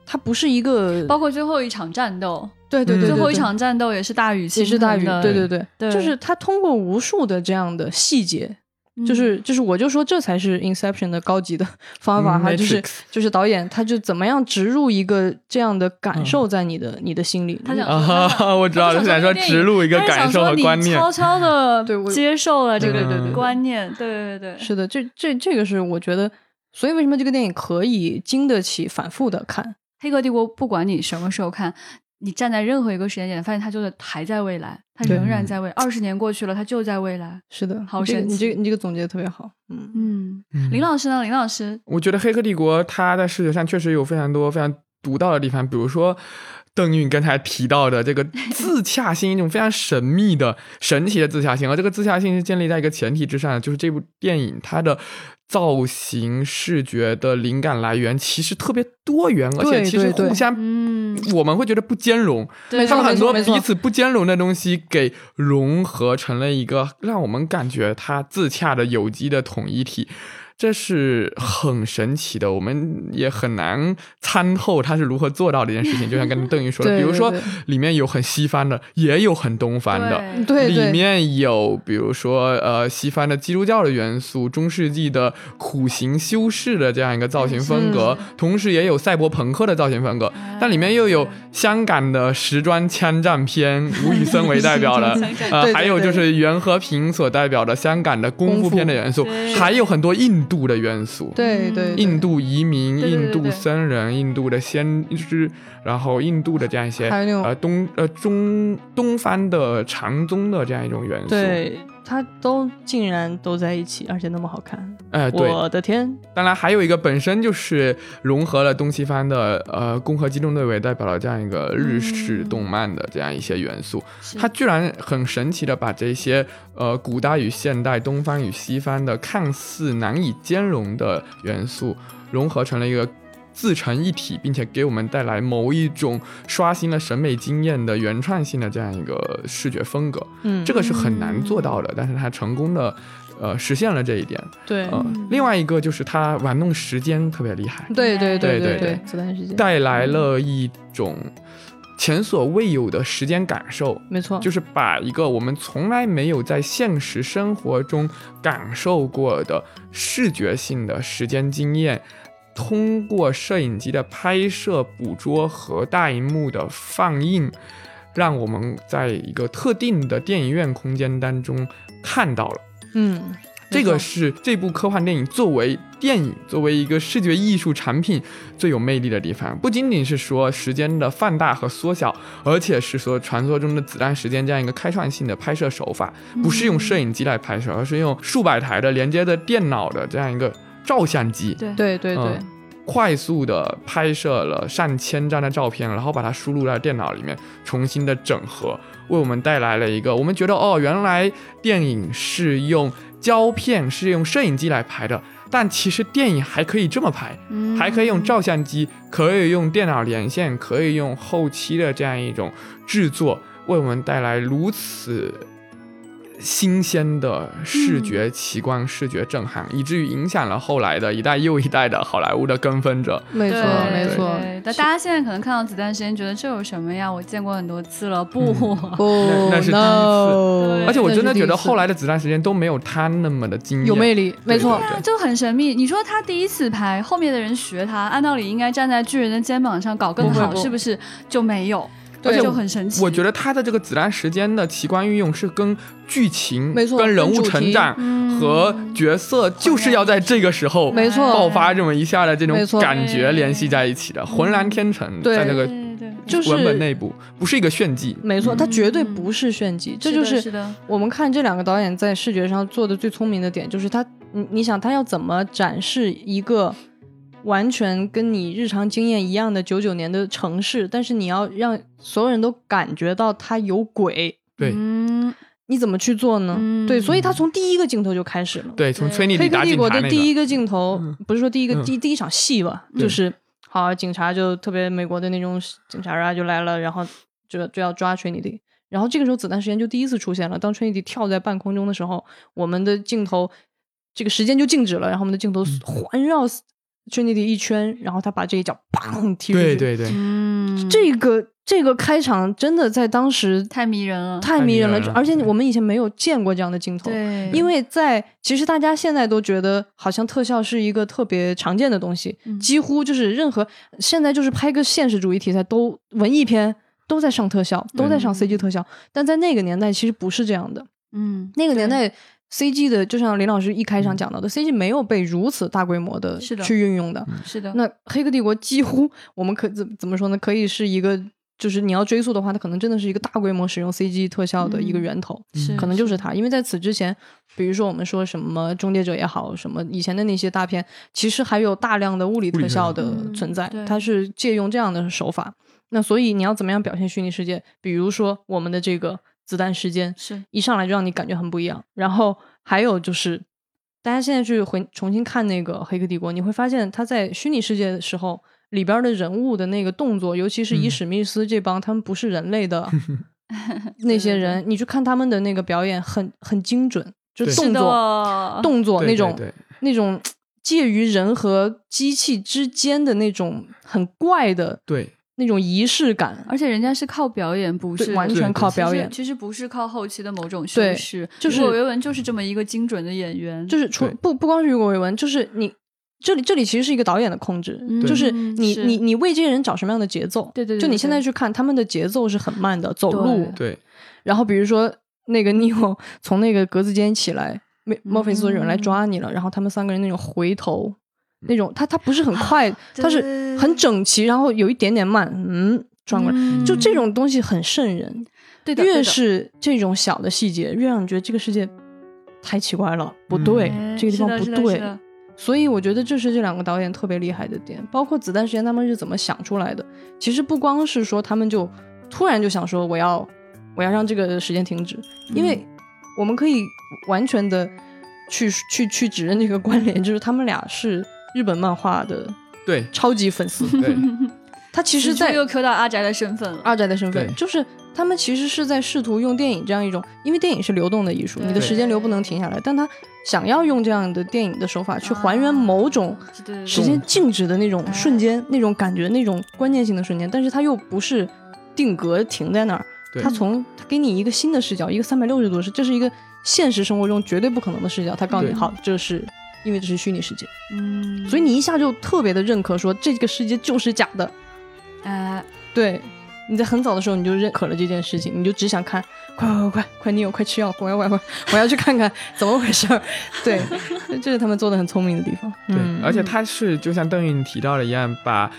它不是一个，包括最后一场战斗，对对对，最后一场战斗也是大雨，也是大雨，对对对，就是他通过无数的这样的细节。就是就是，我就说这才是 Inception 的高级的方法哈，就是就是导演他就怎么样植入一个这样的感受在你的你的心里。他想，我知道，他想说植入一个感受和观念，悄悄的 对接受了这个观念，对对对，是的，这这这个是我觉得，所以为什么这个电影可以经得起反复的看？《黑客帝国》不管你什么时候看。你站在任何一个时间点，发现它就是还在未来，它仍然在未。二十年过去了，它就在未来。是的，好神奇！你这个你这个总结的特别好。嗯嗯，林老师呢？林老师，我觉得《黑客帝国》它在视觉上确实有非常多非常独到的地方，比如说邓韵刚才提到的这个 自洽性，一种非常神秘的、神奇的自洽性，而这个自洽性是建立在一个前提之上的，就是这部电影它的。造型视觉的灵感来源其实特别多元，而且其实互相，我们会觉得不兼容。他们很多彼此不兼容的东西给融合成了一个让我们感觉它自洽的有机的统一体。这是很神奇的，我们也很难参透他是如何做到这件事情。就像跟邓宇说的，比如说里面有很西方的，也有很东方的，对，里面有比如说呃西方的基督教的元素，中世纪的苦行修士的这样一个造型风格，同时也有赛博朋克的造型风格，但里面又有香港的时装枪战片，吴宇森为代表的，呃，还有就是袁和平所代表的香港的功夫片的元素，还有很多印。度的元素，对对，印度移民、印度僧人、印度的先知，然后印度的这样一些，呃东呃中东方的禅宗的这样一种元素，对，它都竟然都在一起，而且那么好看，哎，我的天！当然还有一个本身就是融合了东西方的呃攻壳机动队为代表的这样一个日式动漫的这样一些元素，它居然很神奇的把这些。呃，古代与现代、东方与西方的看似难以兼容的元素，融合成了一个自成一体，并且给我们带来某一种刷新了审美经验的原创性的这样一个视觉风格。嗯，这个是很难做到的，但是他成功的呃实现了这一点。对，另外一个就是他玩弄时间特别厉害。对对对对对，子弹时间带来了一种。前所未有的时间感受，没错，就是把一个我们从来没有在现实生活中感受过的视觉性的时间经验，通过摄影机的拍摄、捕捉和大荧幕的放映，让我们在一个特定的电影院空间当中看到了。嗯。这个是这部科幻电影作为电影，作为一个视觉艺术产品最有魅力的地方，不仅仅是说时间的放大和缩小，而且是说传说中的子弹时间这样一个开创性的拍摄手法，不是用摄影机来拍摄，而是用数百台的连接的电脑的这样一个照相机，对对对对，快速的拍摄了上千张的照片，然后把它输入到电脑里面，重新的整合，为我们带来了一个我们觉得哦，原来电影是用。胶片是用摄影机来拍的，但其实电影还可以这么拍，还可以用照相机，可以用电脑连线，可以用后期的这样一种制作，为我们带来如此。新鲜的视觉奇观、视觉震撼，以至于影响了后来的一代又一代的好莱坞的跟风者。没错，没错。那大家现在可能看到《子弹时间》，觉得这有什么呀？我见过很多次了。不，不，那是第一次。而且我真的觉得后来的《子弹时间》都没有他那么的惊艳、有魅力。没错，就很神秘。你说他第一次拍，后面的人学他，按道理应该站在巨人的肩膀上搞更好，是不是？就没有。而且就很神奇。我觉得他的这个子弹时间的奇观运用是跟剧情、没错，跟人物成长和角色就是要在这个时候没错爆发这么一下的这种感觉联系在一起的，浑然天成。在那个就是文本内部不是一个炫技，没错，它绝对不是炫技。这就是我们看这两个导演在视觉上做的最聪明的点，就是他，你你想他要怎么展示一个。完全跟你日常经验一样的九九年的城市，但是你要让所有人都感觉到它有鬼，对，嗯。你怎么去做呢？对，所以他从第一个镜头就开始了，对，从崔尼黑客帝国的第一个镜头，不是说第一个第第一场戏吧，就是好警察就特别美国的那种警察啊就来了，然后就就要抓 Trinity，然后这个时候子弹时间就第一次出现了，当 Trinity 跳在半空中的时候，我们的镜头。这个时间就静止了，然后我们的镜头环绕 Trinity 一圈，然后他把这一脚砰踢出去。对对对，嗯，这个这个开场真的在当时太迷人了，太迷人了，而且我们以前没有见过这样的镜头。对，因为在其实大家现在都觉得好像特效是一个特别常见的东西，嗯几乎就是任何现在就是拍个现实主义题材都文艺片都在上特效，都在上嗯 CG 特效，但在那个年代其实不是这样的。嗯，那个年代 CG 的，就像林老师一开场讲到的、c g 没有被如此大规模的去运用的。是的，那《黑客帝国》几乎我们可怎怎么说呢？可以是一个，就是你要追溯的话，它可能真的是一个大规模使用 CG 特效的一个嗯源头。是可能就是它，因为在此之前，比如说我们说什么《终结者》也好，什么以前的那些大片，其实还有大量的物理特效的嗯存在，对它是借用这样的手法。那所以你要怎么样表现虚拟世界？比如说我们的这个子弹时间，是。一上来就让你感觉很不一样。然后还有就是，大家现在去回重新看那个《黑客帝国》，你会发现他在虚拟世界的时候，里边的人物的那个动作，尤其是伊嗯。史密斯这帮，他们不是人类的 那些人，你去看他们的那个表演很，很精准，就是动作，动作那种对对那种介于人和机器之间的那种很怪的对那种仪式感。而且人家是靠表演，不是完全靠表演其实其实不是靠后期的某种修对饰。就是雨果维文就是这么一个精准的演员，就是除不不光是雨果维文，就是你这里这里其实是一个导演的控制，嗯就是你是你你为这些人找什么样的节奏？对对对就你现在去看他们的节奏是很慢的，走路。对然后比如说那个 Neo 从那个格子间起来，莫莫菲斯有人来抓你了，然后他们三个人那种回头。那种他他不是很快，他是很整齐，然后有一点点慢，嗯，转过来，嗯就这种东西很瘆人。越对的越是这种小的细节，越让你觉得这个世界太奇怪了，不对，哎这个地方不对。所以我觉得这是这两个导演特别厉害的点，包括子弹时间他们是怎么想出来的。其实不光是说他们就突然就想说我要我要让这个时间停止，因为我们可以完全的去去去指认这个关联，就是他们俩是日本漫画的对。超级粉丝。对。他其实在又 Q 到阿宅的身份了。阿宅的身份，就是他们其实是在试图用电影这样一种，因为电影是流动的艺术，你的时间流不能停下来，但他想要用这样的电影的手法去还原某种时间静止的那种哎瞬间、那种感觉、那种关键性的瞬间，但是他又不是定格停在那儿，他从他给你一个新的视角，一个三百六十度的视，这是一个现实生活中绝对不可能的视角，他告诉你，好，这是因为这是虚拟世界，嗯，所以你一下就特别的认可说这个世界就是假的，哎，对，你在很早的时候你就认可了这件事情，你就只想看，快快快快快，你有快吃药，我要我要我要我要去看看怎么回事儿。对，这是他们做的很聪明的地方。对，嗯。而且他是就像邓颖提到的一样，把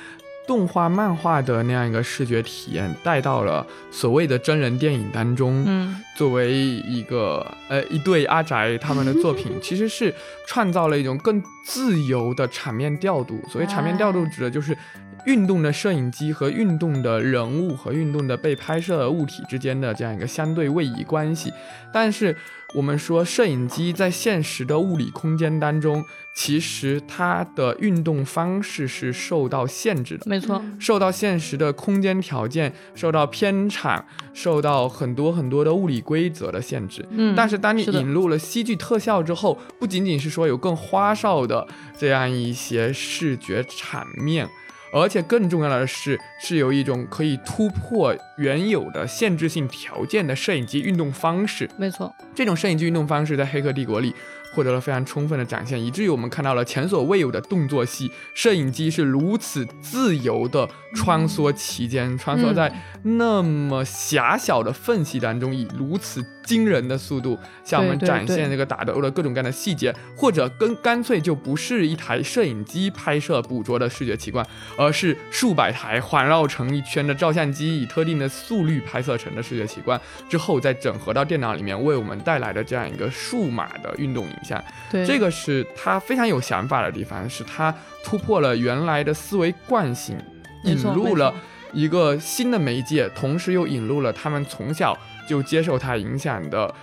动画、漫画的那样一个视觉体验带到了所谓的真人电影当中。嗯，作为一个呃一对阿宅他们的作品，其实是创造了一种更自由的场面调度。所谓场面调度，指的就是运动的摄影机和运动的人物和运动的被拍摄的物体之间的这样一个相对位移关系。但是我们说，摄影机在现实的物理空间当中，其实它的运动方式是受到限制的。没错，受到现实的空间条件、受到片场、受到很多很多的物理规则的限制。嗯，但是当你引入了戏剧特效之后，不仅仅是说有更花哨的这样一些视觉场面，而且更重要的是，是有一种可以突破原有的限制性条件的摄影机运动方式。没错，这种摄影机运动方式在《黑客帝国》里获得了非常充分的展现，以至于我们看到了前所未有的动作戏，摄影机是如此自由的穿梭其间，穿梭在那么狭小的缝隙当中，以如此惊人的速度向我们展现这个打斗的各种各样的细节，或者跟干脆就不是一台摄影机拍摄捕捉的视觉奇观，而是数百台环绕成一圈的照相机以特定的速率拍摄成的视觉奇观，之后再整合到电脑里面，为我们带来的这样一个数码的运动影像。对。这个是他非常有想法的地方，是他突破了原来的思维惯性，引入了一个新的媒介，同时又引入了他们从小就接受它影响的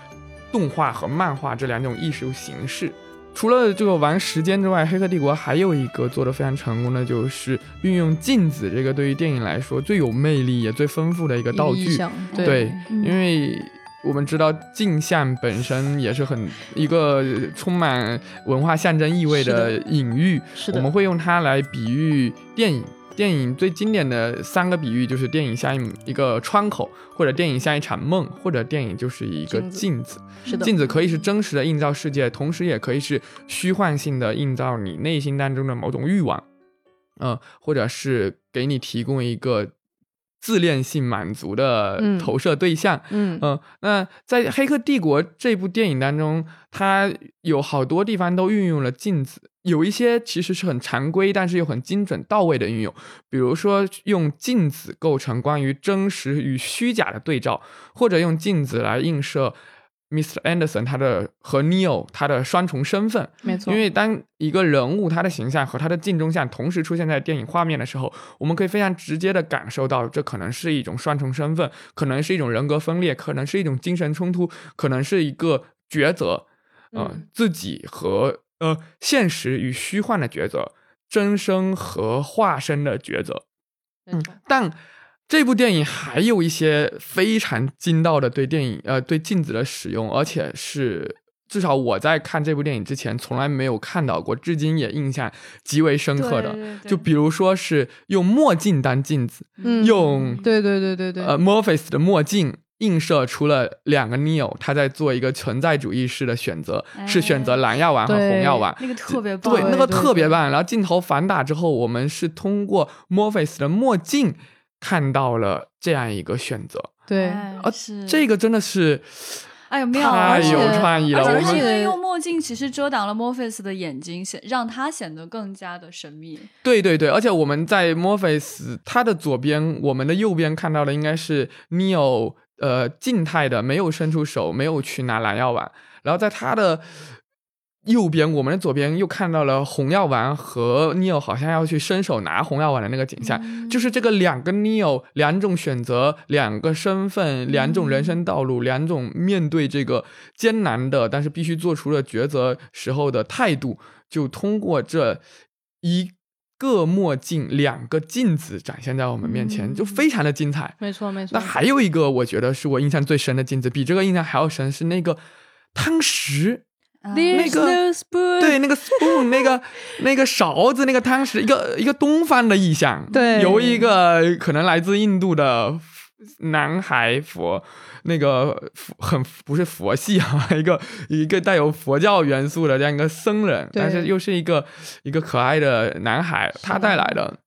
动画和漫画这两种艺术形式。除了这个玩时间之外，《黑客帝国》还有一个做的非常成功的，就是运用镜子这个对于电影来说最有魅力也最丰富的一个道具。对，嗯因为我们知道镜像本身也是很一个充满文化象征意味的隐喻，是的，我们会用它来比喻电影。电影最经典的三个比喻就是电影像一一个窗口，或者电影像一场梦，或者电影就是一个镜子。是的，镜子可以是真实的映照世界，同时也可以是虚幻性的映照你内心当中的某种欲望，嗯，或者是给你提供一个。自恋性满足的投射对象，嗯嗯，那在《黑客帝国》这部电影当中，它有好多地方都运用了镜子，有一些其实是很常规，但是又很精准到位的运用，比如说用镜子构成关于真实与虚假的对照，或者用镜子来映射。Mr. Anderson 他的和 Neo 他的双重身份，没错。因为当一个人物他的形象和他的镜中像同时出现在电影画面的时候，我们可以非常直接的感受到，这可能是一种双重身份，可能是一种人格分裂，可能是一种精神冲突，可能是一个抉择，呃，自己和呃现实与虚幻的抉择，真身和化身的抉择。嗯，但。这部电影还有一些非常精到的对电影呃对镜子的使用，而且是至少我在看这部电影之前从来没有看到过，至今也印象极为深刻的。就比如说是用墨镜当镜子，用对对对对对呃 Morpheus 的墨镜映射出了两个 Neo，他在做一个存在主义式的选择，是选择蓝药丸和红药丸，那个特别棒，对那个特别棒。然后镜头反打之后，我们是通过 Morpheus 的墨镜。看到了这样一个选择，对，而这个真的是，哎呀，太有创意了。我们用墨镜其实遮挡了 Morpheus 的眼睛，显让他显得更加的神秘。对对对，而且我们在 Morpheus 他的左边，我们的右边看到的应该是 Neo，呃，静态的，没有伸出手，没有去拿蓝药丸，然后在他的。右边，我们的左边又看到了红药丸和 Neo 好像要去伸手拿红药丸的那个景象，就是这个两个 Neo，两种选择，两个身份，两种人生道路，两种面对这个艰难的但是必须做出的抉择时候的态度，就通过这一个墨镜，两个镜子展现在我们面前，就非常的精彩。没错，没错。那还有一个，我觉得是我印象最深的镜子，比这个印象还要深，是那个汤匙。那个对那个 spoon 那个 那个勺子那个汤匙一个一个东方的意象，对，由一个可能来自印度的男孩佛，那个很不是佛系啊，一个一个带有佛教元素的这样一个僧人，但是又是一个一个可爱的男孩，他带来的。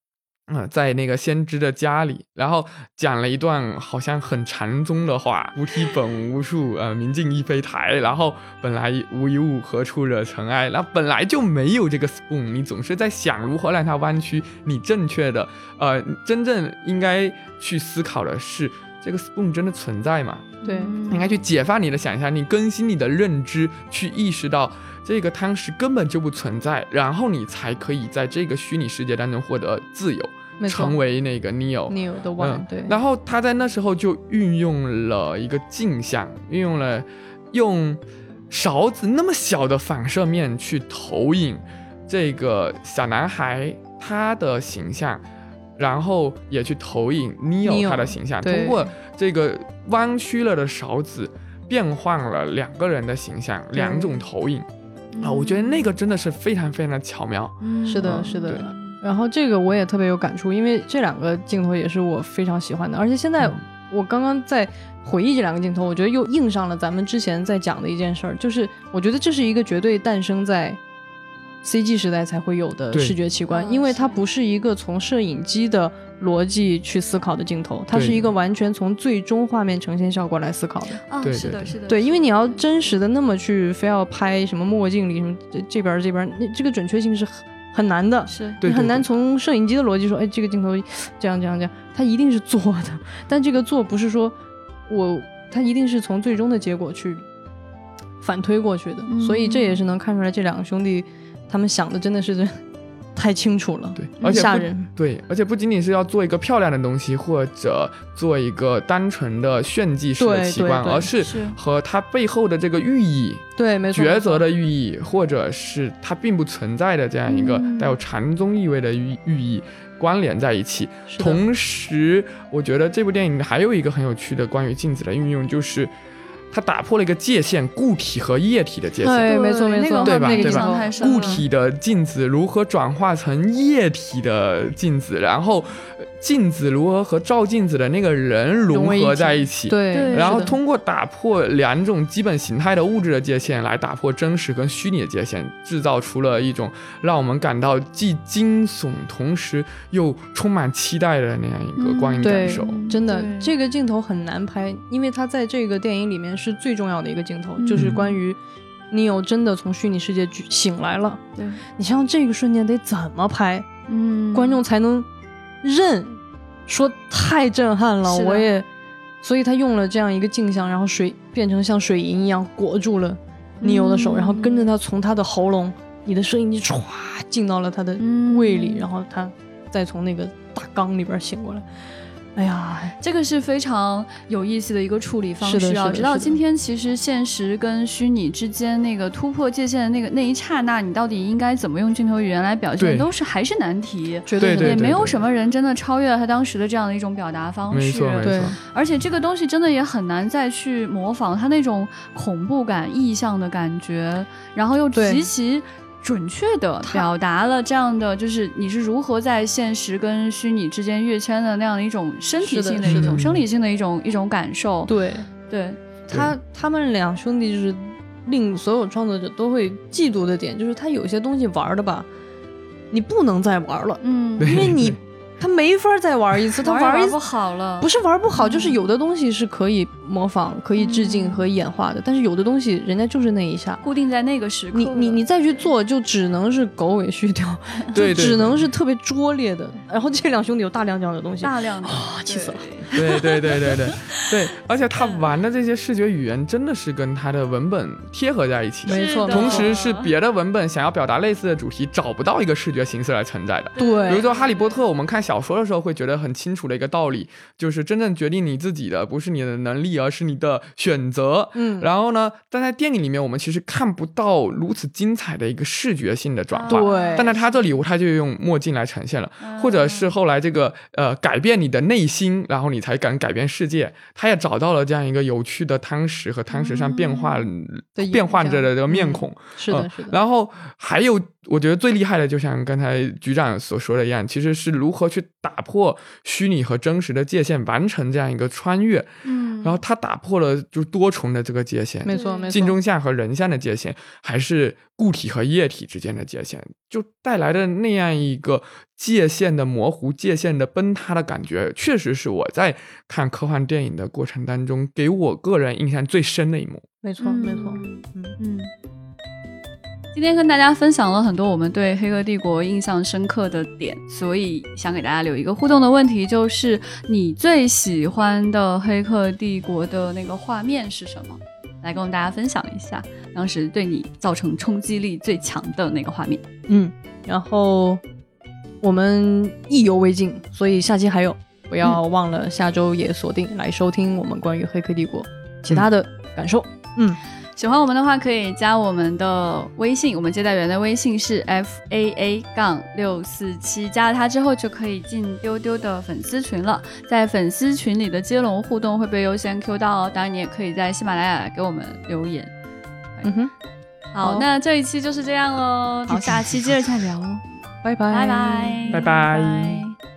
嗯，在那个先知的家里，然后讲了一段好像很禅宗的话：“菩提本无树，呃，明镜亦非台。然后本来无一物，何处惹尘埃？然后本来就没有这个 spoon，你总是在想如何让它弯曲。你正确的，呃，真正应该去思考的是，这个 spoon 真的存在吗？对，应该去解放你的想象，力更新你的认知，去意识到这个汤匙根本就不存在，然后你才可以在这个虚拟世界当中获得自由。”成为那个 Neo，Neo 的 One，对。然后他在那时候就运用了一个镜像，运用了用勺子那么小的反射面去投影这个小男孩他的形象，然后也去投影 Neo 他的形象，通过这个弯曲了的勺子变换了两个人的形象，两种投影。啊，我觉得那个真的是非常非常的巧妙。是的，是的。然后这个我也特别有感触，因为这两个镜头也是我非常喜欢的。而且现在我刚刚在回忆这两个镜头，我觉得又印上了咱们之前在讲的一件事儿，就是我觉得这是一个绝对诞生在 CG 时代才会有的视觉奇观，因为它不是一个从摄影机的逻辑去思考的镜头，它是一个完全从最终画面呈现效果来思考的。啊，是的，是的，对，因为你要真实的那么去非要拍什么墨镜里什么这这边这边，那这个准确性是很。很难的，是。你很难从摄影机的逻辑说，哎，这个镜头这样这样这样，它一定是做的，但这个做不是说我，它一定是从最终的结果去反推过去的，所以这也是能看出来这两个兄弟他们想的真的是。太清楚了，对，而且吓人，对，而且不仅仅是要做一个漂亮的东西，或者做一个单纯的炫技式的奇观，而是和它背后的这个寓意，对，没错，抉择的寓意，或者是它并不存在的这样一个带有禅宗意味的寓寓意关联在一起。同时，我觉得这部电影还有一个很有趣的关于镜子的运用，就是它打破了一个界限，固体和液体的界限。对，没错没错，对吧？对吧？固体的镜子如何转化成液体的镜子，然后。镜子如何和照镜子的那个人融合在一起？对，然后通过打破两种基本形态的物质的界限，来打破真实跟虚拟的界限，制造出了一种让我们感到既惊悚，同时又充满期待的那样一个观影感受。真的，这个镜头很难拍，因为它在这个电影里面是最重要的一个镜头，就是关于你有真的从虚拟世界醒来了。对你像这个瞬间得怎么拍？嗯，观众才能。认，说太震撼了，我也，所以他用了这样一个镜像，然后水变成像水银一样裹住了尼欧的手，然后跟着他从他的喉咙，你的声音就唰进到了他的胃里，然后他再从那个大缸里边醒过来。哎呀，这个是非常有意思的一个处理方式啊！直到今天，其实现实跟虚拟之间那个突破界限的那个那一刹那，你到底应该怎么用镜头语言来表现，都是还是难题。绝对也没有什么人真的超越了他当时的这样的一种表达方式。对。而且这个东西真的也很难再去模仿他那种恐怖感、意象的感觉，然后又极其。准确的表达了这样的，就是你是如何在现实跟虚拟之间跃迁的那样的一种身体性的一种生理性的一种一种感受。对，对他他们两兄弟就是令所有创作者都会嫉妒的点，就是他有些东西玩的吧，你不能再玩了，嗯，因为你。他没法再玩一次，他玩一次不好了。不是玩不好，就是有的东西是可以模仿、可以致敬和演化的，但是有的东西人家就是那一下固定在那个时刻。你你你再去做，就只能是狗尾续貂，对只能是特别拙劣的。然后这两兄弟有大量这样的东西，大量的啊，气死了。对对对对对 对，而且他玩的这些视觉语言真的是跟他的文本贴合在一起，没错。同时是别的文本想要表达类似的主题，找不到一个视觉形式来承载的。对，比如说《哈利波特》，我们看小说的时候会觉得很清楚的一个道理，就是真正决定你自己的不是你的能力，而是你的选择。嗯，然后呢，但在电影里面，我们其实看不到如此精彩的一个视觉性的转化。对，但在他这里，他就用墨镜来呈现了，或者是后来这个呃改变你的内心，然后你才敢改变世界。他也找到了这样一个有趣的汤匙和汤匙上变化变换着的这个面孔。是的，是的。然后还有。我觉得最厉害的，就像刚才局长所说的一样，其实是如何去打破虚拟和真实的界限，完成这样一个穿越。嗯，然后他打破了就多重的这个界限，没错，没错，镜中像和人像的界限，还是固体和液体之间的界限，就带来的那样一个界限的模糊、界限的崩塌的感觉，确实是我在看科幻电影的过程当中，给我个人印象最深的一幕。没错，没错，嗯嗯。今天跟大家分享了很多我们对《黑客帝国》印象深刻的点，所以想给大家留一个互动的问题，就是你最喜欢的《黑客帝国》的那个画面是什么？来跟大家分享一下，当时对你造成冲击力最强的那个画面。嗯，然后我们意犹未尽，所以下期还有，不要忘了下周也锁定来收听我们关于《黑客帝国》其他的感受。嗯。喜欢我们的话，可以加我们的微信，我们接待员的微信是 f a a 杠六四七，加了他之后就可以进丢丢的粉丝群了。在粉丝群里的接龙互动会被优先 Q 到哦，当然你也可以在喜马拉雅给我们留言。嗯哼，好，那这一期就是这样喽，好，下期接着再聊，拜拜，拜拜，拜拜。